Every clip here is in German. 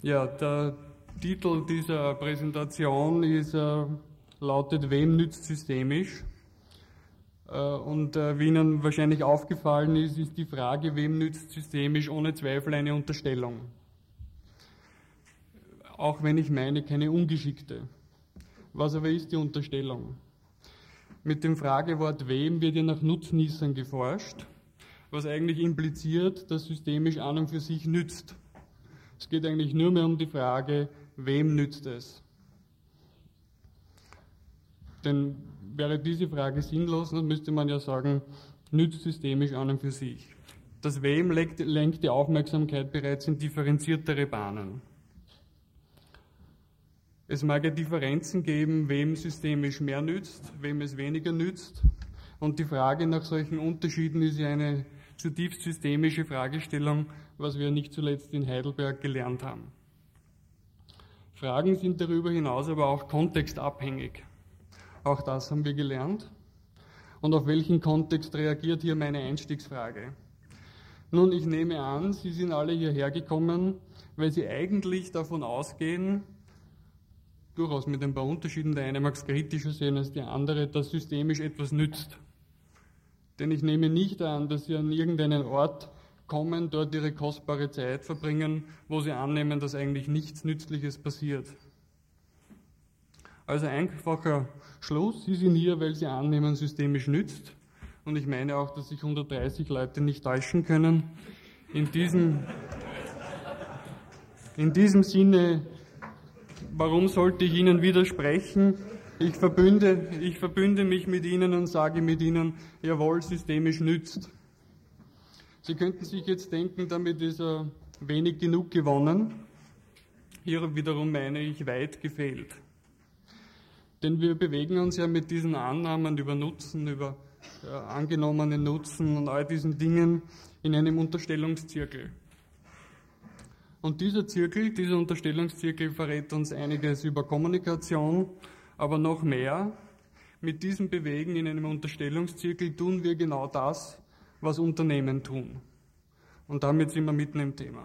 Ja, der Titel dieser Präsentation ist, äh, lautet Wem nützt systemisch? Äh, und äh, wie Ihnen wahrscheinlich aufgefallen ist, ist die Frage, wem nützt systemisch ohne Zweifel eine Unterstellung. Auch wenn ich meine, keine ungeschickte. Was aber ist die Unterstellung? Mit dem Fragewort wem wird ja nach Nutznießern geforscht, was eigentlich impliziert, dass systemisch an und für sich nützt. Es geht eigentlich nur mehr um die Frage, wem nützt es? Denn wäre diese Frage sinnlos, dann müsste man ja sagen, nützt systemisch an und für sich. Das Wem lenkt, lenkt die Aufmerksamkeit bereits in differenziertere Bahnen. Es mag ja Differenzen geben, wem systemisch mehr nützt, wem es weniger nützt. Und die Frage nach solchen Unterschieden ist ja eine zutiefst systemische Fragestellung, was wir nicht zuletzt in Heidelberg gelernt haben. Fragen sind darüber hinaus aber auch kontextabhängig. Auch das haben wir gelernt. Und auf welchen Kontext reagiert hier meine Einstiegsfrage? Nun, ich nehme an, Sie sind alle hierher gekommen, weil Sie eigentlich davon ausgehen, durchaus mit ein paar Unterschieden, der eine mag es kritischer sehen als der andere, dass systemisch etwas nützt. Denn ich nehme nicht an, dass Sie an irgendeinen Ort kommen, dort Ihre kostbare Zeit verbringen, wo Sie annehmen, dass eigentlich nichts Nützliches passiert. Also einfacher Schluss, Sie sind hier, weil Sie annehmen, systemisch nützt. Und ich meine auch, dass sich 130 Leute nicht täuschen können. In diesem, in diesem Sinne, warum sollte ich Ihnen widersprechen? Ich verbünde, ich verbünde mich mit Ihnen und sage mit Ihnen, jawohl, systemisch nützt. Sie könnten sich jetzt denken, damit ist er wenig genug gewonnen. Hier wiederum meine ich weit gefehlt. Denn wir bewegen uns ja mit diesen Annahmen über Nutzen, über äh, angenommenen Nutzen und all diesen Dingen in einem Unterstellungszirkel. Und dieser Zirkel, dieser Unterstellungszirkel verrät uns einiges über Kommunikation, aber noch mehr. Mit diesem Bewegen in einem Unterstellungszirkel tun wir genau das, was Unternehmen tun. Und damit sind wir mitten im Thema.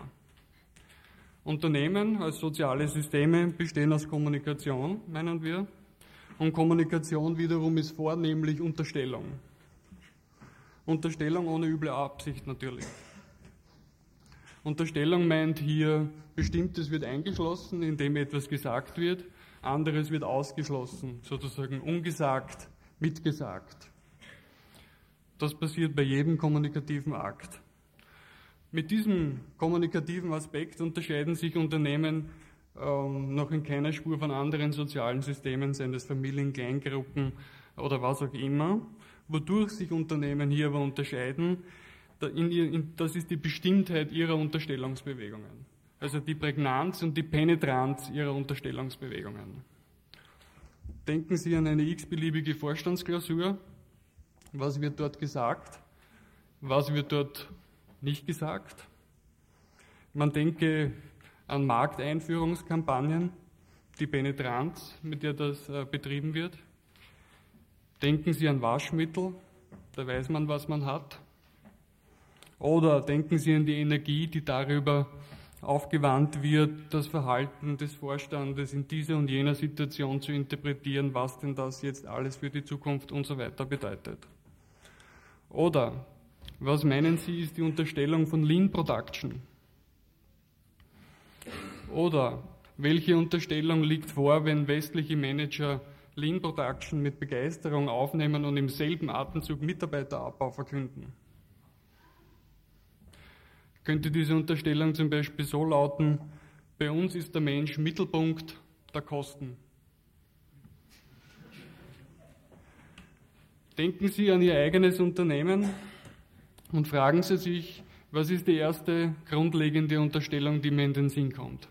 Unternehmen als soziale Systeme bestehen aus Kommunikation, meinen wir, und Kommunikation wiederum ist vornehmlich Unterstellung. Unterstellung ohne üble Absicht natürlich. Unterstellung meint hier, bestimmtes wird eingeschlossen, indem etwas gesagt wird, anderes wird ausgeschlossen, sozusagen ungesagt, mitgesagt. Das passiert bei jedem kommunikativen Akt. Mit diesem kommunikativen Aspekt unterscheiden sich Unternehmen ähm, noch in keiner Spur von anderen sozialen Systemen, seien es Familien, Kleingruppen oder was auch immer. Wodurch sich Unternehmen hier aber unterscheiden, das ist die Bestimmtheit ihrer Unterstellungsbewegungen. Also die Prägnanz und die Penetranz ihrer Unterstellungsbewegungen. Denken Sie an eine x-beliebige Vorstandsklausur. Was wird dort gesagt? Was wird dort nicht gesagt? Man denke an Markteinführungskampagnen, die Penetranz, mit der das äh, betrieben wird. Denken Sie an Waschmittel, da weiß man, was man hat. Oder denken Sie an die Energie, die darüber aufgewandt wird, das Verhalten des Vorstandes in dieser und jener Situation zu interpretieren, was denn das jetzt alles für die Zukunft und so weiter bedeutet. Oder was meinen Sie, ist die Unterstellung von Lean Production? Oder welche Unterstellung liegt vor, wenn westliche Manager Lean Production mit Begeisterung aufnehmen und im selben Atemzug Mitarbeiterabbau verkünden? Könnte diese Unterstellung zum Beispiel so lauten, bei uns ist der Mensch Mittelpunkt der Kosten. Denken Sie an Ihr eigenes Unternehmen und fragen Sie sich, was ist die erste grundlegende Unterstellung, die mir in den Sinn kommt?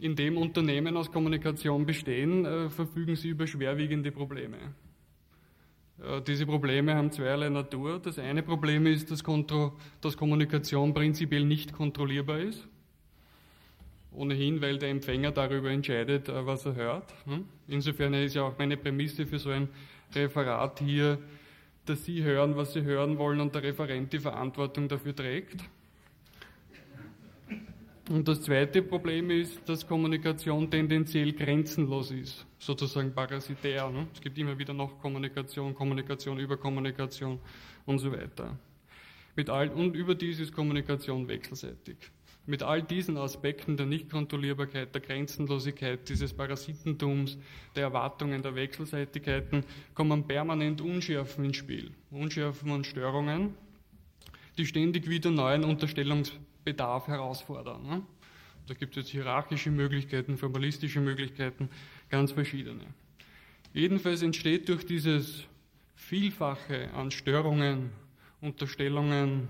in dem Unternehmen aus Kommunikation bestehen, äh, verfügen sie über schwerwiegende Probleme. Äh, diese Probleme haben zweierlei Natur. Das eine Problem ist, dass, Kontro dass Kommunikation prinzipiell nicht kontrollierbar ist. Ohnehin, weil der Empfänger darüber entscheidet, äh, was er hört. Hm? Insofern ist ja auch meine Prämisse für so ein Referat hier, dass Sie hören, was Sie hören wollen und der Referent die Verantwortung dafür trägt. Und das zweite Problem ist, dass Kommunikation tendenziell grenzenlos ist, sozusagen parasitär. Ne? Es gibt immer wieder noch Kommunikation, Kommunikation über Kommunikation und so weiter. Mit all, und überdies ist Kommunikation wechselseitig. Mit all diesen Aspekten der Nichtkontrollierbarkeit, der Grenzenlosigkeit, dieses Parasitentums, der Erwartungen, der Wechselseitigkeiten kommen permanent Unschärfen ins Spiel. Unschärfen und Störungen, die ständig wieder neuen Unterstellungsbedarf herausfordern. Ne? Da gibt es jetzt hierarchische Möglichkeiten, formalistische Möglichkeiten, ganz verschiedene. Jedenfalls entsteht durch dieses Vielfache an Störungen, Unterstellungen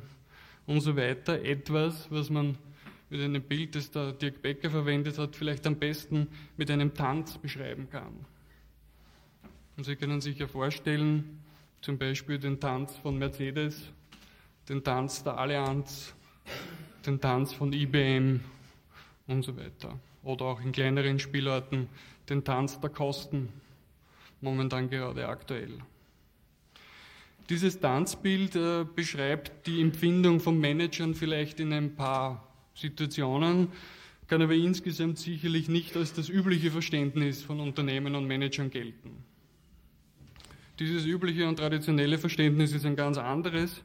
und so weiter etwas, was man mit einem Bild, das der Dirk Becker verwendet hat, vielleicht am besten mit einem Tanz beschreiben kann. Und Sie können sich ja vorstellen, zum Beispiel den Tanz von Mercedes, den Tanz der Allianz, den Tanz von IBM und so weiter. Oder auch in kleineren Spielarten den Tanz der Kosten, momentan gerade aktuell. Dieses Tanzbild äh, beschreibt die Empfindung von Managern vielleicht in ein paar Situationen, kann aber insgesamt sicherlich nicht als das übliche Verständnis von Unternehmen und Managern gelten. Dieses übliche und traditionelle Verständnis ist ein ganz anderes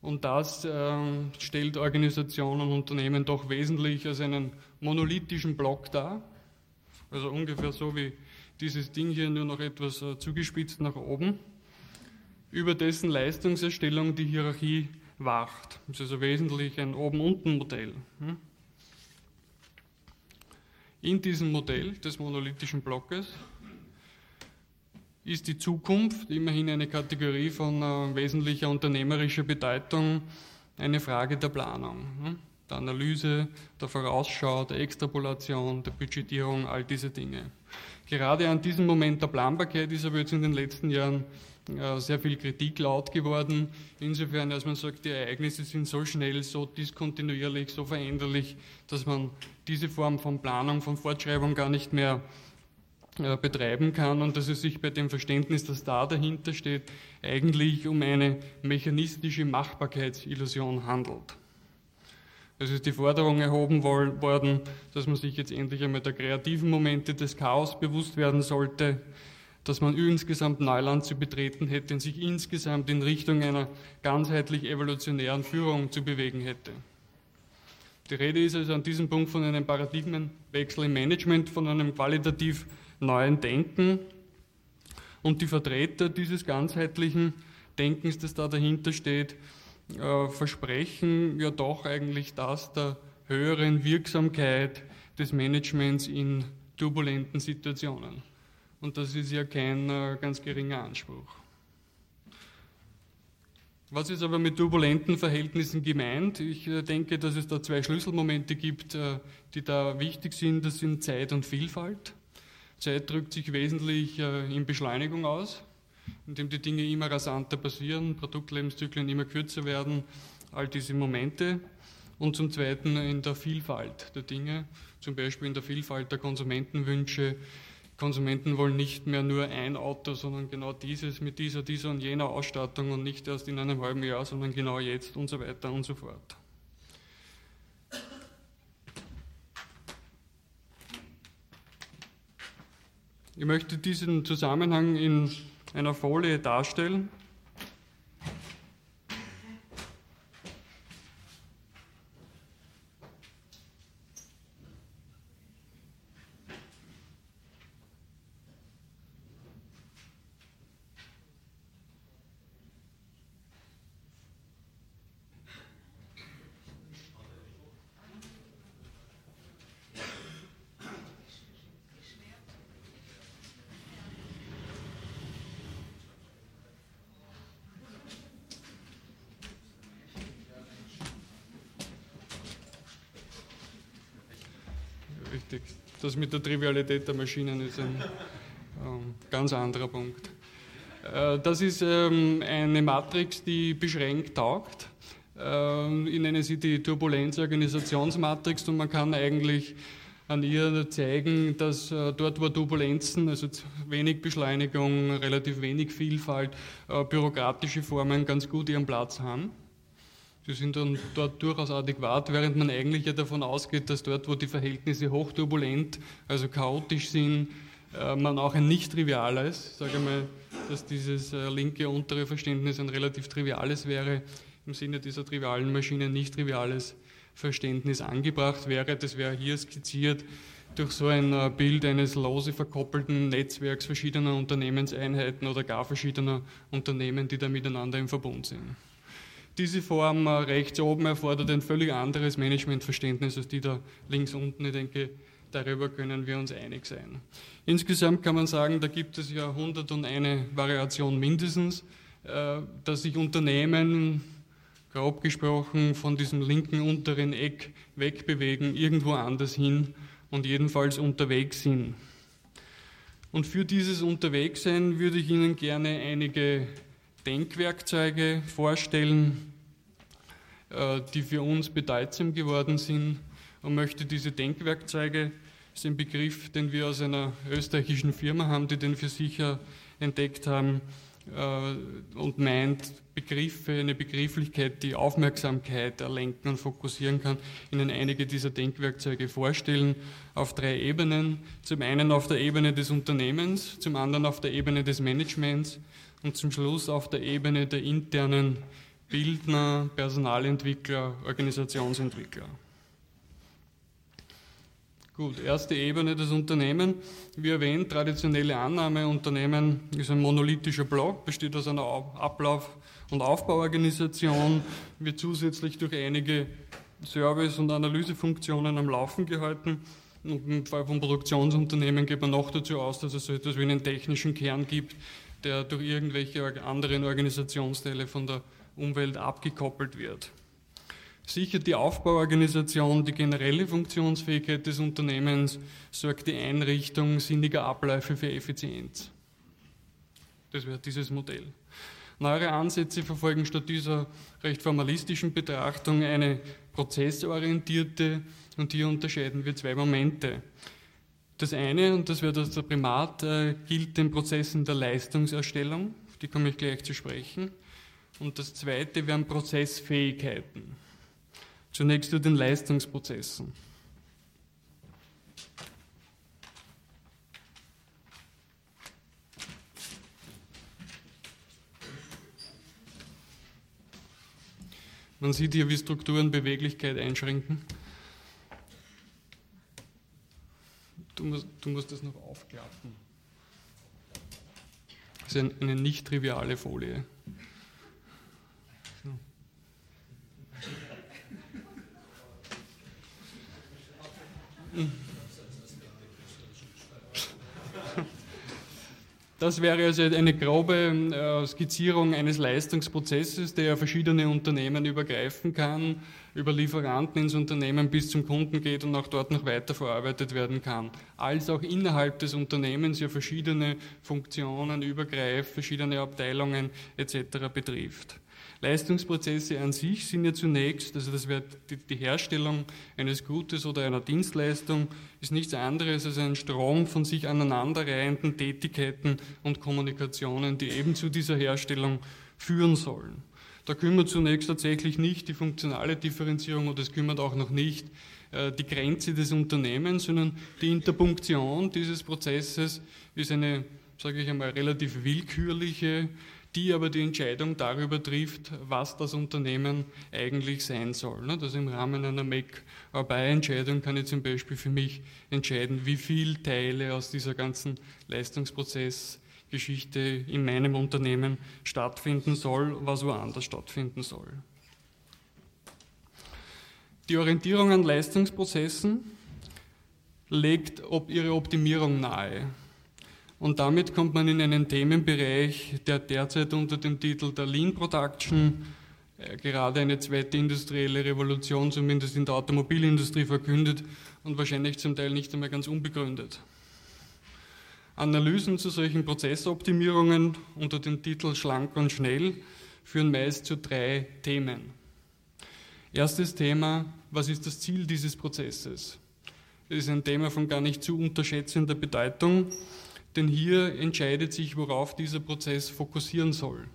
und das äh, stellt Organisationen und Unternehmen doch wesentlich als einen monolithischen Block dar. Also ungefähr so wie dieses Ding hier nur noch etwas äh, zugespitzt nach oben, über dessen Leistungserstellung die Hierarchie wacht. Das ist also wesentlich ein Oben-Unten-Modell. Hm? In diesem Modell des monolithischen Blockes ist die Zukunft, immerhin eine Kategorie von äh, wesentlicher unternehmerischer Bedeutung, eine Frage der Planung, hm? Der Analyse, der Vorausschau, der Extrapolation, der Budgetierung, all diese Dinge. Gerade an diesem Moment der Planbarkeit ist aber jetzt in den letzten Jahren sehr viel Kritik laut geworden. Insofern, als man sagt, die Ereignisse sind so schnell, so diskontinuierlich, so veränderlich, dass man diese Form von Planung, von Fortschreibung gar nicht mehr äh, betreiben kann und dass es sich bei dem Verständnis, das da dahinter steht, eigentlich um eine mechanistische Machbarkeitsillusion handelt. Es ist die Forderung erhoben worden, dass man sich jetzt endlich einmal der kreativen Momente des Chaos bewusst werden sollte, dass man insgesamt Neuland zu betreten hätte und sich insgesamt in Richtung einer ganzheitlich evolutionären Führung zu bewegen hätte. Die Rede ist also an diesem Punkt von einem Paradigmenwechsel im Management, von einem qualitativ neuen Denken. Und die Vertreter dieses ganzheitlichen Denkens, das da dahinter steht, äh, versprechen ja doch eigentlich das der höheren Wirksamkeit des Managements in turbulenten Situationen. Und das ist ja kein äh, ganz geringer Anspruch. Was ist aber mit turbulenten Verhältnissen gemeint? Ich äh, denke, dass es da zwei Schlüsselmomente gibt, äh, die da wichtig sind. Das sind Zeit und Vielfalt. Zeit drückt sich wesentlich in Beschleunigung aus, indem die Dinge immer rasanter passieren, Produktlebenszyklen immer kürzer werden, all diese Momente. Und zum Zweiten in der Vielfalt der Dinge, zum Beispiel in der Vielfalt der Konsumentenwünsche, Konsumenten wollen nicht mehr nur ein Auto, sondern genau dieses mit dieser, dieser und jener Ausstattung und nicht erst in einem halben Jahr, sondern genau jetzt und so weiter und so fort. Ich möchte diesen Zusammenhang in einer Folie darstellen. richtig. Das mit der Trivialität der Maschinen ist ein ähm, ganz anderer Punkt. Äh, das ist ähm, eine Matrix, die beschränkt taugt. Ähm, ich nenne sie die Turbulenz-Organisationsmatrix und man kann eigentlich an ihr zeigen, dass äh, dort, wo Turbulenzen, also wenig Beschleunigung, relativ wenig Vielfalt, äh, bürokratische Formen ganz gut ihren Platz haben. Sie sind dann dort durchaus adäquat, während man eigentlich ja davon ausgeht, dass dort, wo die Verhältnisse hochturbulent, also chaotisch sind, äh, man auch ein nicht triviales, sage mal, dass dieses linke untere Verständnis ein relativ triviales wäre, im Sinne dieser trivialen Maschine nicht triviales Verständnis angebracht wäre. Das wäre hier skizziert durch so ein äh, Bild eines lose verkoppelten Netzwerks verschiedener Unternehmenseinheiten oder gar verschiedener Unternehmen, die da miteinander im Verbund sind. Diese Form äh, rechts oben erfordert ein völlig anderes Managementverständnis als die da links unten. Ich denke, darüber können wir uns einig sein. Insgesamt kann man sagen, da gibt es ja 101 Variation mindestens, äh, dass sich Unternehmen grob gesprochen von diesem linken unteren Eck wegbewegen, irgendwo anders hin und jedenfalls unterwegs sind. Und für dieses Unterwegssein würde ich Ihnen gerne einige Denkwerkzeuge vorstellen, äh, die für uns bedeutsam geworden sind und möchte diese Denkwerkzeuge, das ist ein Begriff, den wir aus einer österreichischen Firma haben, die den für sicher entdeckt haben, äh, und meint, Begriffe, eine Begrifflichkeit, die Aufmerksamkeit erlenken und fokussieren kann, Ihnen einige dieser Denkwerkzeuge vorstellen auf drei Ebenen. Zum einen auf der Ebene des Unternehmens, zum anderen auf der Ebene des Managements und zum Schluss auf der Ebene der internen Bildner, Personalentwickler, Organisationsentwickler. Gut, erste Ebene des Unternehmens. Wie erwähnt, traditionelle Annahme, Unternehmen ist ein monolithischer Block, besteht aus einer Ablauf- und Aufbauorganisation, wird zusätzlich durch einige Service- und Analysefunktionen am Laufen gehalten. Und im Fall von Produktionsunternehmen geht man noch dazu aus, dass es so etwas wie einen technischen Kern gibt, der durch irgendwelche anderen Organisationsteile von der Umwelt abgekoppelt wird sichert die Aufbauorganisation die generelle Funktionsfähigkeit des Unternehmens, sorgt die Einrichtung sinniger Abläufe für Effizienz. Das wäre dieses Modell. Neuere Ansätze verfolgen statt dieser recht formalistischen Betrachtung eine prozessorientierte und hier unterscheiden wir zwei Momente. Das eine, und das wäre das der Primat, äh, gilt den Prozessen der Leistungserstellung, die komme ich gleich zu sprechen. Und das zweite wären Prozessfähigkeiten. Zunächst zu den Leistungsprozessen. Man sieht hier, wie Strukturen Beweglichkeit einschränken. Du musst, du musst das noch aufklappen. Das ist eine nicht triviale Folie. Das wäre also eine grobe äh, Skizzierung eines Leistungsprozesses, der verschiedene Unternehmen übergreifen kann, über Lieferanten ins Unternehmen bis zum Kunden geht und auch dort noch weiter verarbeitet werden kann. Als auch innerhalb des Unternehmens ja verschiedene Funktionen übergreift, verschiedene Abteilungen etc. betrifft. Leistungsprozesse an sich sind ja zunächst, also das wäre die, die Herstellung eines Gutes oder einer Dienstleistung, ist nichts anderes als ein Strom von sich aneinanderreihenden Tätigkeiten und Kommunikationen, die eben zu dieser Herstellung führen sollen. Da kümmert zunächst tatsächlich nicht die funktionale Differenzierung und es kümmert auch noch nicht äh, die Grenze des Unternehmens, sondern die Interpunktion dieses Prozesses ist eine, sage ich einmal, relativ willkürliche die aber die Entscheidung darüber trifft, was das Unternehmen eigentlich sein soll. Also im Rahmen einer Make-or-Buy-Entscheidung kann ich zum Beispiel für mich entscheiden, wie viele Teile aus dieser ganzen Leistungsprozessgeschichte in meinem Unternehmen stattfinden soll, was woanders stattfinden soll. Die Orientierung an Leistungsprozessen legt ihre Optimierung nahe. Und damit kommt man in einen Themenbereich, der derzeit unter dem Titel der Lean Production äh, gerade eine zweite industrielle Revolution, zumindest in der Automobilindustrie, verkündet und wahrscheinlich zum Teil nicht einmal ganz unbegründet. Analysen zu solchen Prozessoptimierungen unter dem Titel Schlank und Schnell führen meist zu drei Themen. Erstes Thema, was ist das Ziel dieses Prozesses? Das ist ein Thema von gar nicht zu unterschätzender Bedeutung, denn hier entscheidet sich, worauf dieser Prozess fokussieren soll.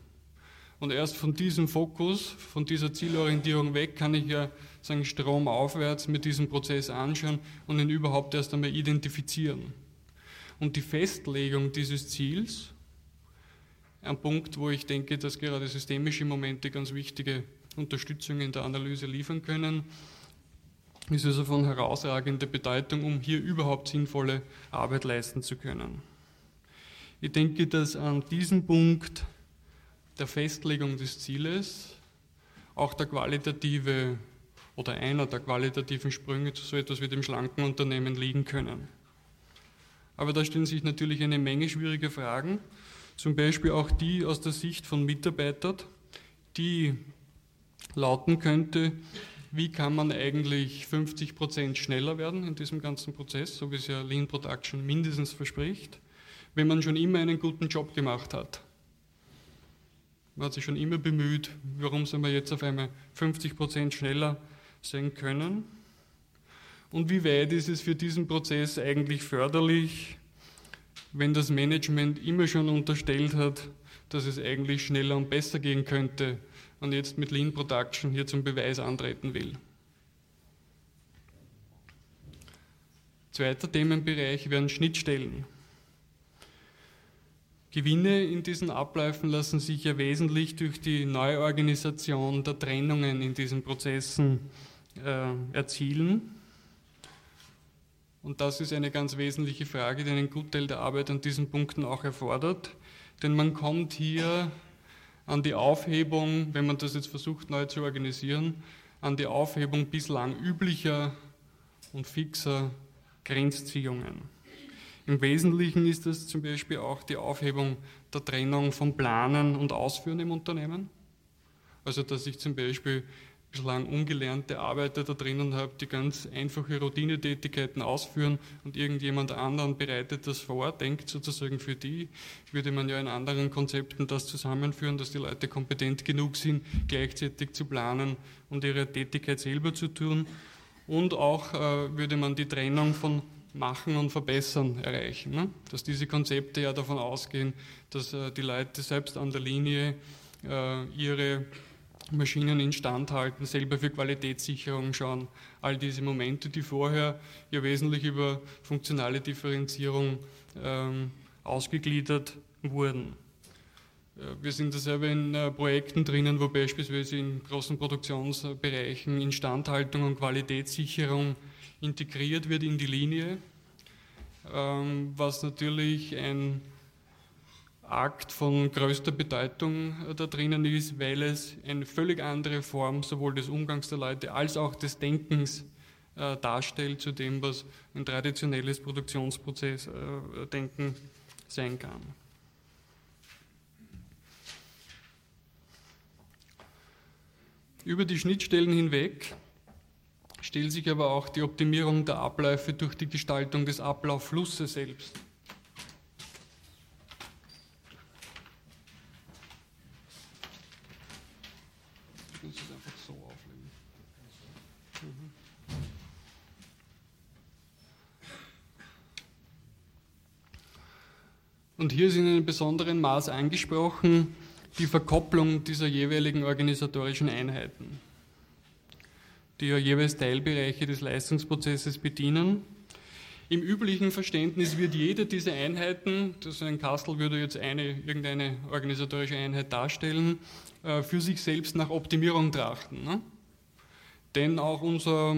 Und erst von diesem Fokus, von dieser Zielorientierung weg, kann ich ja sagen, stromaufwärts mit diesem Prozess anschauen und ihn überhaupt erst einmal identifizieren. Und die Festlegung dieses Ziels, ein Punkt, wo ich denke, dass gerade systemische Momente ganz wichtige Unterstützung in der Analyse liefern können, ist also von herausragender Bedeutung, um hier überhaupt sinnvolle Arbeit leisten zu können. Ich denke, dass an diesem Punkt der Festlegung des Zieles auch der qualitative oder einer der qualitativen Sprünge zu so etwas wie dem schlanken Unternehmen liegen können. Aber da stellen sich natürlich eine Menge schwierige Fragen, zum Beispiel auch die aus der Sicht von Mitarbeitern, die lauten könnte, wie kann man eigentlich 50 Prozent schneller werden in diesem ganzen Prozess, so wie es ja Lean Production mindestens verspricht, wenn man schon immer einen guten Job gemacht hat. Man hat sich schon immer bemüht, warum soll man jetzt auf einmal 50 Prozent schneller sein können? Und wie weit ist es für diesen Prozess eigentlich förderlich, wenn das Management immer schon unterstellt hat, dass es eigentlich schneller und besser gehen könnte und jetzt mit Lean Production hier zum Beweis antreten will? Zweiter Themenbereich wären Schnittstellen. Gewinne in diesen Abläufen lassen sich ja wesentlich durch die Neuorganisation der Trennungen in diesen Prozessen äh, erzielen. Und das ist eine ganz wesentliche Frage, die einen Gutteil der Arbeit an diesen Punkten auch erfordert. Denn man kommt hier an die Aufhebung, wenn man das jetzt versucht neu zu organisieren, an die Aufhebung bislang üblicher und fixer Grenzziehungen. Im Wesentlichen ist das zum Beispiel auch die Aufhebung der Trennung von Planen und Ausführen im Unternehmen. Also dass ich zum Beispiel bislang ungelernte Arbeiter da drinnen habe, die ganz einfache Routinetätigkeiten ausführen und irgendjemand anderen bereitet das vor, denkt sozusagen für die, würde man ja in anderen Konzepten das zusammenführen, dass die Leute kompetent genug sind, gleichzeitig zu planen und ihre Tätigkeit selber zu tun. Und auch äh, würde man die Trennung von Machen und Verbessern erreichen. Ne? Dass diese Konzepte ja davon ausgehen, dass äh, die Leute selbst an der Linie äh, ihre Maschinen instand halten, selber für Qualitätssicherung schauen. All diese Momente, die vorher ja wesentlich über funktionale Differenzierung ähm, ausgegliedert wurden. Äh, wir sind da selber in äh, Projekten drinnen, wo beispielsweise in großen Produktionsbereichen Instandhaltung und Qualitätssicherung integriert wird in die Linie, ähm, was natürlich ein Akt von größter Bedeutung äh, da drinnen ist, weil es eine völlig andere Form sowohl des Umgangs der Leute als auch des Denkens äh, darstellt zu dem, was ein traditionelles Produktionsprozessdenken äh, sein kann. Über die Schnittstellen hinweg stellt sich aber auch die Optimierung der Abläufe durch die Gestaltung des Ablaufflusses selbst. Und hier ist in einem besonderen Maß angesprochen die Verkopplung dieser jeweiligen organisatorischen Einheiten die ja jeweils Teilbereiche des Leistungsprozesses bedienen. Im üblichen Verständnis wird jede dieser Einheiten, das ein Kastel würde jetzt eine, irgendeine organisatorische Einheit darstellen, äh, für sich selbst nach Optimierung trachten. Ne? Denn auch unser,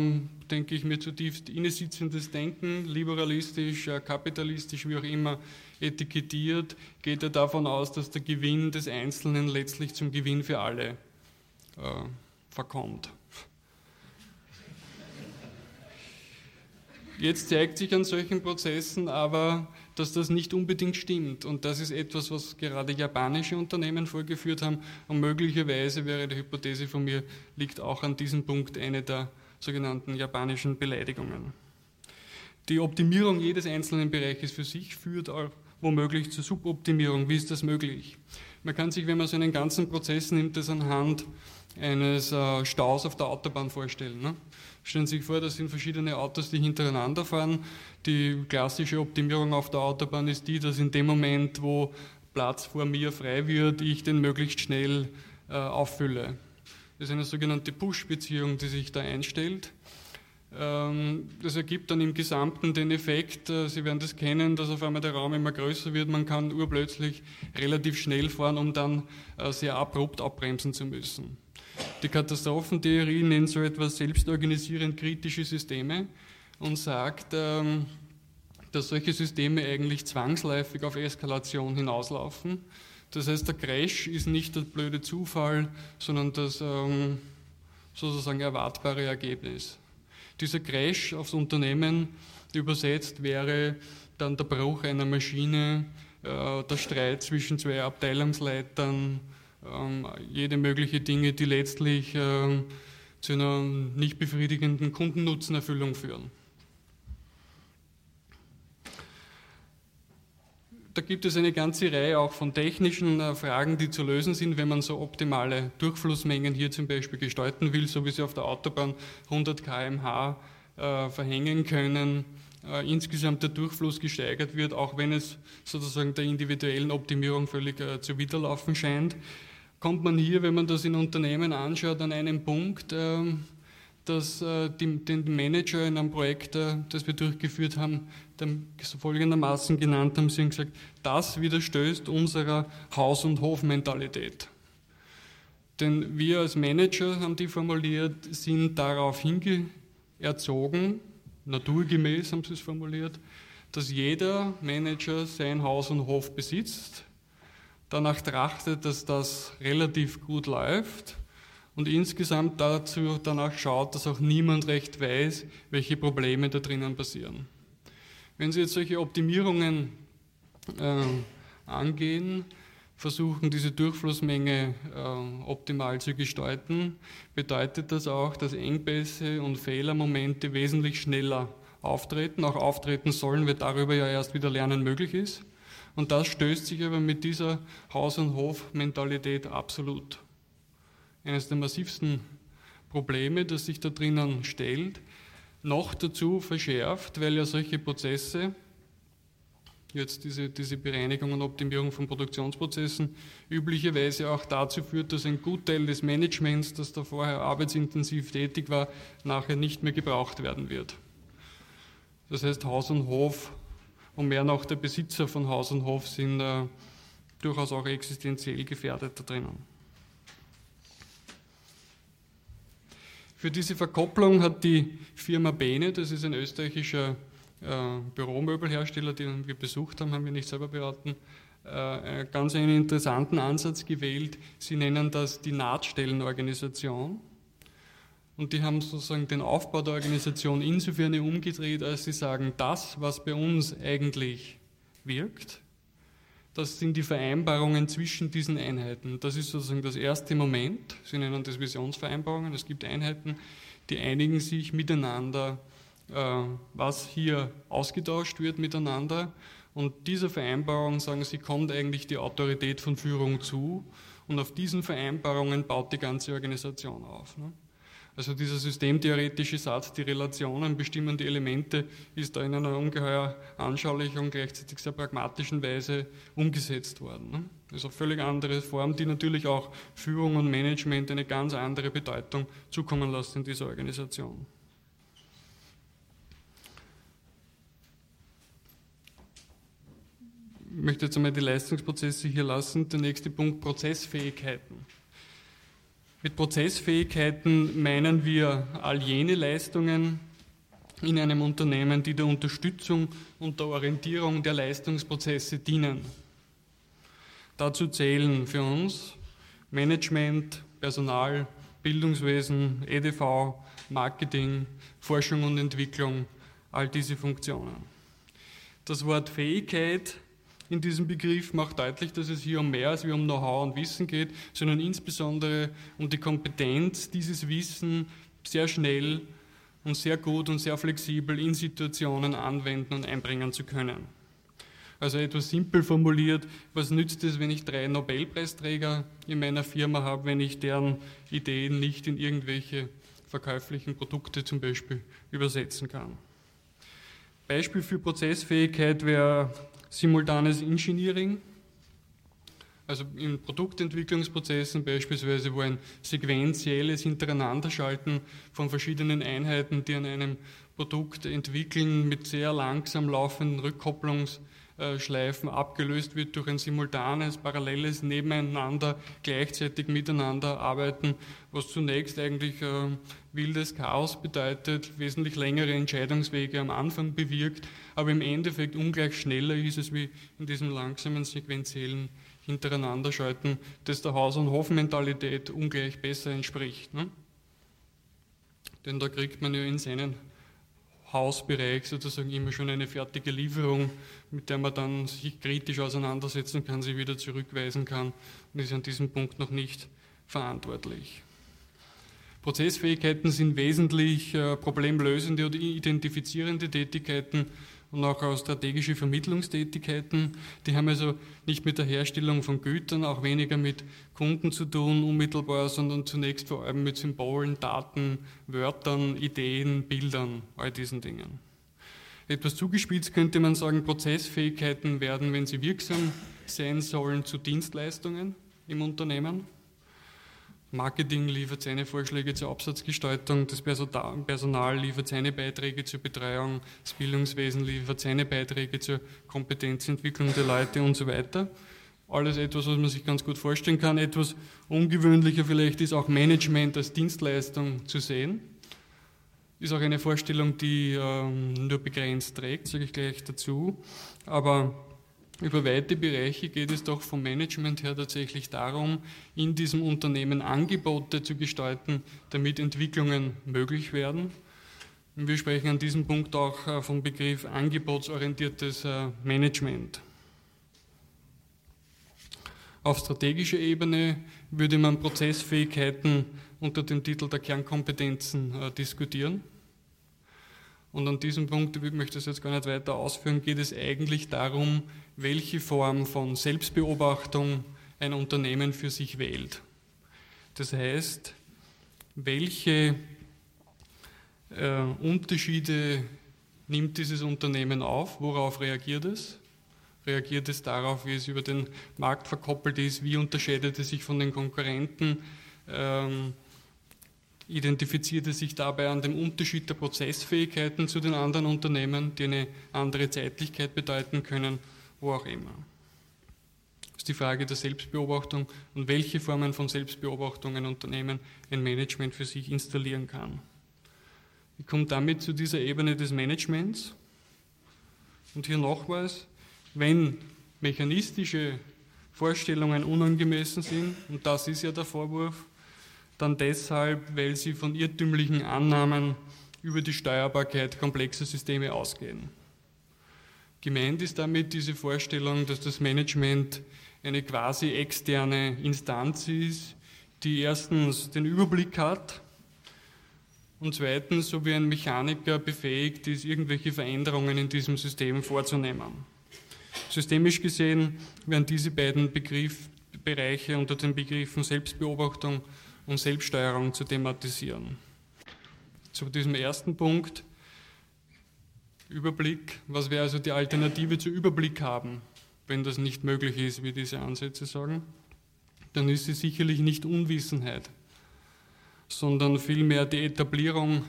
denke ich mir, zutiefst innesitzendes Denken, liberalistisch, äh, kapitalistisch, wie auch immer etikettiert, geht ja davon aus, dass der Gewinn des Einzelnen letztlich zum Gewinn für alle äh, verkommt. Jetzt zeigt sich an solchen Prozessen aber, dass das nicht unbedingt stimmt. Und das ist etwas, was gerade japanische Unternehmen vorgeführt haben. Und möglicherweise wäre die Hypothese von mir, liegt auch an diesem Punkt eine der sogenannten japanischen Beleidigungen. Die Optimierung jedes einzelnen Bereiches für sich führt auch womöglich zur Suboptimierung. Wie ist das möglich? Man kann sich, wenn man so einen ganzen Prozess nimmt, das anhand eines äh, Staus auf der Autobahn vorstellen. Ne? Stellen Sie sich vor, das sind verschiedene Autos, die hintereinander fahren. Die klassische Optimierung auf der Autobahn ist die, dass in dem Moment, wo Platz vor mir frei wird, ich den möglichst schnell äh, auffülle. Das ist eine sogenannte Push-Beziehung, die sich da einstellt. Ähm, das ergibt dann im Gesamten den Effekt, äh, Sie werden das kennen, dass auf einmal der Raum immer größer wird. Man kann urplötzlich relativ schnell fahren, um dann äh, sehr abrupt abbremsen zu müssen. Die Katastrophentheorie nennt so etwas selbstorganisierend kritische Systeme und sagt, ähm, dass solche Systeme eigentlich zwangsläufig auf Eskalation hinauslaufen. Das heißt, der Crash ist nicht der blöde Zufall, sondern das ähm, sozusagen erwartbare Ergebnis. Dieser Crash aufs Unternehmen übersetzt wäre dann der Bruch einer Maschine, äh, der Streit zwischen zwei Abteilungsleitern, ähm, jede mögliche Dinge, die letztlich ähm, zu einer nicht befriedigenden Kundennutzenerfüllung führen. Da gibt es eine ganze Reihe auch von technischen äh, Fragen, die zu lösen sind, wenn man so optimale Durchflussmengen hier zum Beispiel gestalten will, so wie sie auf der Autobahn 100 km/h äh, verhängen können äh, insgesamt der Durchfluss gesteigert wird, auch wenn es sozusagen der individuellen Optimierung völlig äh, zuwiderlaufen scheint kommt man hier, wenn man das in Unternehmen anschaut, an einen Punkt, ähm, dass äh, den Manager in einem Projekt, äh, das wir durchgeführt haben, folgendermaßen genannt haben, sie haben gesagt, das widerstößt unserer Haus- und Hofmentalität. Denn wir als Manager, haben die formuliert, sind darauf hingeerzogen, naturgemäß haben sie es formuliert, dass jeder Manager sein Haus und Hof besitzt, danach trachtet, dass das relativ gut läuft und insgesamt dazu danach schaut, dass auch niemand recht weiß, welche Probleme da drinnen passieren. Wenn Sie jetzt solche Optimierungen äh, angehen, versuchen, diese Durchflussmenge äh, optimal zu gestalten, bedeutet das auch, dass Engpässe und Fehlermomente wesentlich schneller auftreten, auch auftreten sollen, weil darüber ja erst wieder Lernen möglich ist. Und das stößt sich aber mit dieser Haus- und Hof-Mentalität absolut. Eines der massivsten Probleme, das sich da drinnen stellt, noch dazu verschärft, weil ja solche Prozesse, jetzt diese, diese Bereinigung und Optimierung von Produktionsprozessen, üblicherweise auch dazu führt, dass ein Gutteil des Managements, das da vorher arbeitsintensiv tätig war, nachher nicht mehr gebraucht werden wird. Das heißt, Haus und Hof und mehr noch der Besitzer von Haus und Hof sind äh, durchaus auch existenziell gefährdet da drinnen. Für diese Verkopplung hat die Firma Bene, das ist ein österreichischer äh, Büromöbelhersteller, den wir besucht haben, haben wir nicht selber beraten, äh, ganz einen interessanten Ansatz gewählt. Sie nennen das die Nahtstellenorganisation. Und die haben sozusagen den Aufbau der Organisation insofern umgedreht, als sie sagen, das, was bei uns eigentlich wirkt, das sind die Vereinbarungen zwischen diesen Einheiten. Das ist sozusagen das erste Moment. Sie nennen das Visionsvereinbarungen. Es gibt Einheiten, die einigen sich miteinander, äh, was hier ausgetauscht wird miteinander. Und dieser Vereinbarung, sagen sie, kommt eigentlich die Autorität von Führung zu. Und auf diesen Vereinbarungen baut die ganze Organisation auf. Ne? Also dieser systemtheoretische Satz, die Relationen bestimmen die Elemente, ist da in einer ungeheuer anschaulichen und gleichzeitig sehr pragmatischen Weise umgesetzt worden. Ne? Eine völlig andere Form, die natürlich auch Führung und Management eine ganz andere Bedeutung zukommen lässt in dieser Organisation. Ich möchte jetzt einmal die Leistungsprozesse hier lassen. Der nächste Punkt, Prozessfähigkeiten. Mit Prozessfähigkeiten meinen wir all jene Leistungen in einem Unternehmen, die der Unterstützung und der Orientierung der Leistungsprozesse dienen. Dazu zählen für uns Management, Personal, Bildungswesen, EDV, Marketing, Forschung und Entwicklung, all diese Funktionen. Das Wort Fähigkeit in diesem Begriff macht deutlich, dass es hier um mehr als um Know-how und Wissen geht, sondern insbesondere um die Kompetenz, dieses Wissen sehr schnell und sehr gut und sehr flexibel in Situationen anwenden und einbringen zu können. Also etwas simpel formuliert, was nützt es, wenn ich drei Nobelpreisträger in meiner Firma habe, wenn ich deren Ideen nicht in irgendwelche verkäuflichen Produkte zum Beispiel übersetzen kann. Beispiel für Prozessfähigkeit wäre simultanes Engineering. Also in Produktentwicklungsprozessen beispielsweise, wo ein sequenzielles Hintereinanderschalten von verschiedenen Einheiten, die an einem Produkt entwickeln, mit sehr langsam laufenden Rückkopplungsschleifen abgelöst wird durch ein simultanes, paralleles Nebeneinander, gleichzeitig miteinander arbeiten, was zunächst eigentlich äh, wildes Chaos bedeutet, wesentlich längere Entscheidungswege am Anfang bewirkt, aber im Endeffekt ungleich schneller ist es wie in diesem langsamen sequenziellen Hintereinanderschalten, das der Haus- und Hofmentalität ungleich besser entspricht. Ne? Denn da kriegt man ja in seinen Hausbereich sozusagen immer schon eine fertige Lieferung, mit der man dann sich kritisch auseinandersetzen kann, sie wieder zurückweisen kann und ist an diesem Punkt noch nicht verantwortlich. Prozessfähigkeiten sind wesentlich äh, problemlösende oder identifizierende Tätigkeiten und auch strategische Vermittlungstätigkeiten. Die haben also nicht mit der Herstellung von Gütern, auch weniger mit Kunden zu tun, unmittelbar, sondern zunächst vor allem mit Symbolen, Daten, Wörtern, Ideen, Bildern, all diesen Dingen. Etwas zugespitzt könnte man sagen, Prozessfähigkeiten werden, wenn sie wirksam sein sollen, zu Dienstleistungen im Unternehmen. Marketing liefert seine Vorschläge zur Absatzgestaltung, das Personal liefert seine Beiträge zur Betreuung, das Bildungswesen liefert seine Beiträge zur Kompetenzentwicklung der Leute und so weiter. Alles etwas, was man sich ganz gut vorstellen kann. Etwas ungewöhnlicher vielleicht ist auch Management als Dienstleistung zu sehen. Ist auch eine Vorstellung, die ähm, nur begrenzt trägt, sage ich gleich dazu. Aber über weite Bereiche geht es doch vom Management her tatsächlich darum, in diesem Unternehmen Angebote zu gestalten, damit Entwicklungen möglich werden. Wir sprechen an diesem Punkt auch äh, vom Begriff angebotsorientiertes äh, Management. Auf strategischer Ebene würde man Prozessfähigkeiten unter dem Titel der Kernkompetenzen äh, diskutieren. Und an diesem Punkt, ich möchte das jetzt gar nicht weiter ausführen, geht es eigentlich darum, welche Form von Selbstbeobachtung ein Unternehmen für sich wählt. Das heißt, welche äh, Unterschiede nimmt dieses Unternehmen auf, worauf reagiert es? Reagiert es darauf, wie es über den Markt verkoppelt ist, wie unterscheidet es sich von den Konkurrenten? Ähm, identifiziert er sich dabei an dem Unterschied der Prozessfähigkeiten zu den anderen Unternehmen, die eine andere Zeitlichkeit bedeuten können, wo auch immer. Das ist die Frage der Selbstbeobachtung und welche Formen von Selbstbeobachtung ein Unternehmen, ein Management für sich installieren kann. Ich komme damit zu dieser Ebene des Managements und hier nochmals, wenn mechanistische Vorstellungen unangemessen sind, und das ist ja der Vorwurf, dann deshalb, weil sie von irrtümlichen Annahmen über die Steuerbarkeit komplexer Systeme ausgehen. Gemeint ist damit diese Vorstellung, dass das Management eine quasi externe Instanz ist, die erstens den Überblick hat und zweitens, so wie ein Mechaniker befähigt ist, irgendwelche Veränderungen in diesem System vorzunehmen. Systemisch gesehen werden diese beiden Begriffbereiche unter den Begriffen Selbstbeobachtung und Selbststeuerung zu thematisieren. Zu diesem ersten Punkt, Überblick, was wäre also die Alternative zu Überblick haben, wenn das nicht möglich ist, wie diese Ansätze sagen, dann ist sie sicherlich nicht Unwissenheit, sondern vielmehr die Etablierung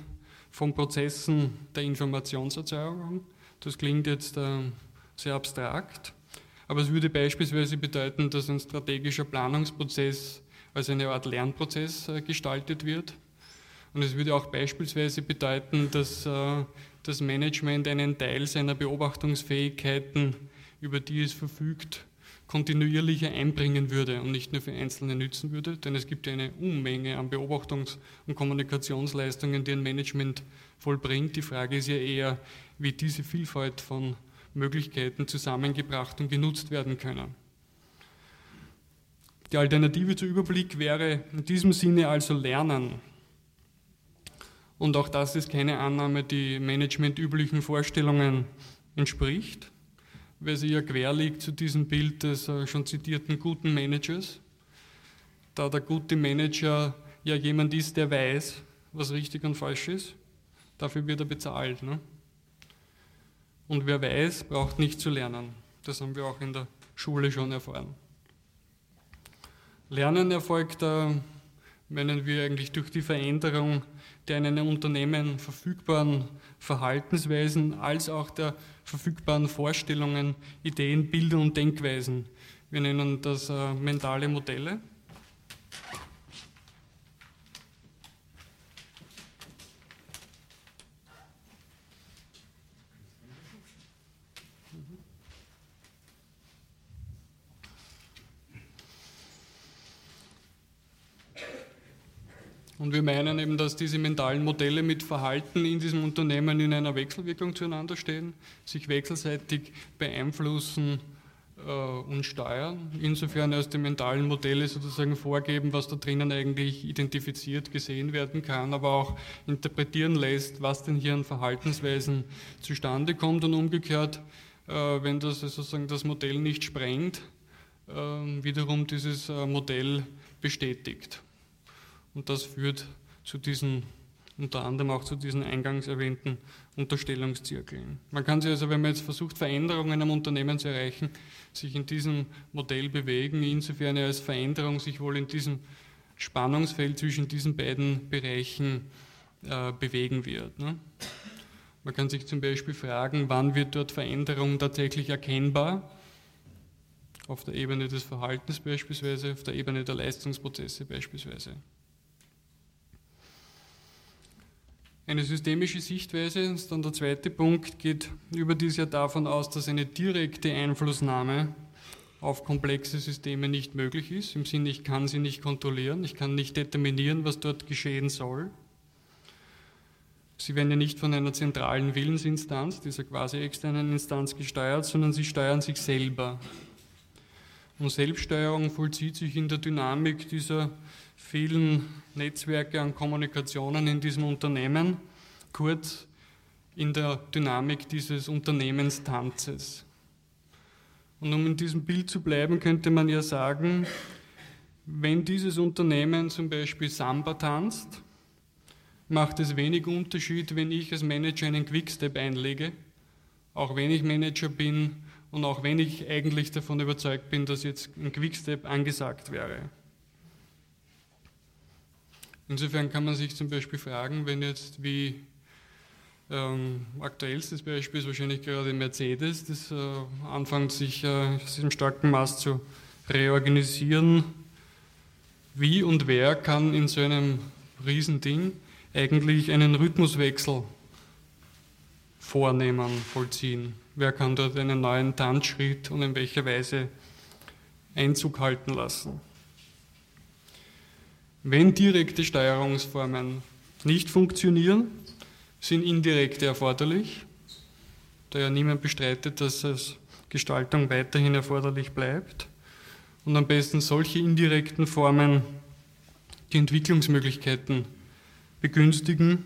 von Prozessen der Informationserzeugung. Das klingt jetzt äh, sehr abstrakt, aber es würde beispielsweise bedeuten, dass ein strategischer Planungsprozess als eine Art Lernprozess äh, gestaltet wird. Und es würde auch beispielsweise bedeuten, dass äh, das Management einen Teil seiner Beobachtungsfähigkeiten, über die es verfügt, kontinuierlicher einbringen würde und nicht nur für Einzelne nützen würde, denn es gibt eine Unmenge an Beobachtungs- und Kommunikationsleistungen, die ein Management vollbringt. Die Frage ist ja eher, wie diese Vielfalt von Möglichkeiten zusammengebracht und genutzt werden können. Die Alternative zu Überblick wäre in diesem Sinne also Lernen. Und auch das ist keine Annahme, die managementüblichen Vorstellungen entspricht. weil sie ja quer liegt zu diesem Bild des äh, schon zitierten guten Managers, da der gute Manager ja jemand ist, der weiß, was richtig und falsch ist. Dafür wird er bezahlt. Ne? Und wer weiß, braucht nicht zu lernen. Das haben wir auch in der Schule schon erfahren. Lernen erfolgt, äh, meinen wir eigentlich durch die Veränderung der in einem Unternehmen verfügbaren Verhaltensweisen als auch der verfügbaren Vorstellungen, Ideen, Bilder und Denkweisen. Wir nennen das äh, mentale Modelle. Und wir meinen eben, dass diese mentalen Modelle mit Verhalten in diesem Unternehmen in einer Wechselwirkung zueinander stehen, sich wechselseitig beeinflussen äh, und steuern. Insofern als die mentalen Modelle sozusagen vorgeben, was da drinnen eigentlich identifiziert, gesehen werden kann, aber auch interpretieren lässt, was denn hier an Verhaltensweisen zustande kommt und umgekehrt, äh, wenn das sozusagen das Modell nicht sprengt, äh, wiederum dieses äh, Modell bestätigt. Und das führt zu diesen, unter anderem auch zu diesen eingangs erwähnten Unterstellungszirkeln. Man kann sich also, wenn man jetzt versucht, Veränderungen am Unternehmen zu erreichen, sich in diesem Modell bewegen, insofern als Veränderung sich wohl in diesem Spannungsfeld zwischen diesen beiden Bereichen äh, bewegen wird. Ne? Man kann sich zum Beispiel fragen, wann wird dort Veränderung tatsächlich erkennbar? Auf der Ebene des Verhaltens beispielsweise, auf der Ebene der Leistungsprozesse beispielsweise. Eine systemische Sichtweise, ist dann der zweite Punkt, geht überdies ja davon aus, dass eine direkte Einflussnahme auf komplexe Systeme nicht möglich ist, im Sinne, ich kann sie nicht kontrollieren, ich kann nicht determinieren, was dort geschehen soll. Sie werden ja nicht von einer zentralen Willensinstanz, dieser quasi externen Instanz gesteuert, sondern sie steuern sich selber. Und Selbststeuerung vollzieht sich in der Dynamik dieser vielen Netzwerke an Kommunikationen in diesem Unternehmen, kurz in der Dynamik dieses Unternehmenstanzes. Und um in diesem Bild zu bleiben, könnte man ja sagen, wenn dieses Unternehmen zum Beispiel Samba tanzt, macht es wenig Unterschied, wenn ich als Manager einen Quickstep einlege, auch wenn ich Manager bin und auch wenn ich eigentlich davon überzeugt bin, dass jetzt ein Quickstep angesagt wäre. Insofern kann man sich zum Beispiel fragen, wenn jetzt wie ähm, aktuellstes Beispiel ist wahrscheinlich gerade Mercedes, das äh, anfängt sich äh, im starken Maß zu reorganisieren. Wie und wer kann in so einem Riesending eigentlich einen Rhythmuswechsel vornehmen, vollziehen? Wer kann dort einen neuen Tanzschritt und in welcher Weise Einzug halten lassen? Wenn direkte Steuerungsformen nicht funktionieren, sind indirekte erforderlich, da ja niemand bestreitet, dass es Gestaltung weiterhin erforderlich bleibt. Und am besten solche indirekten Formen die Entwicklungsmöglichkeiten begünstigen.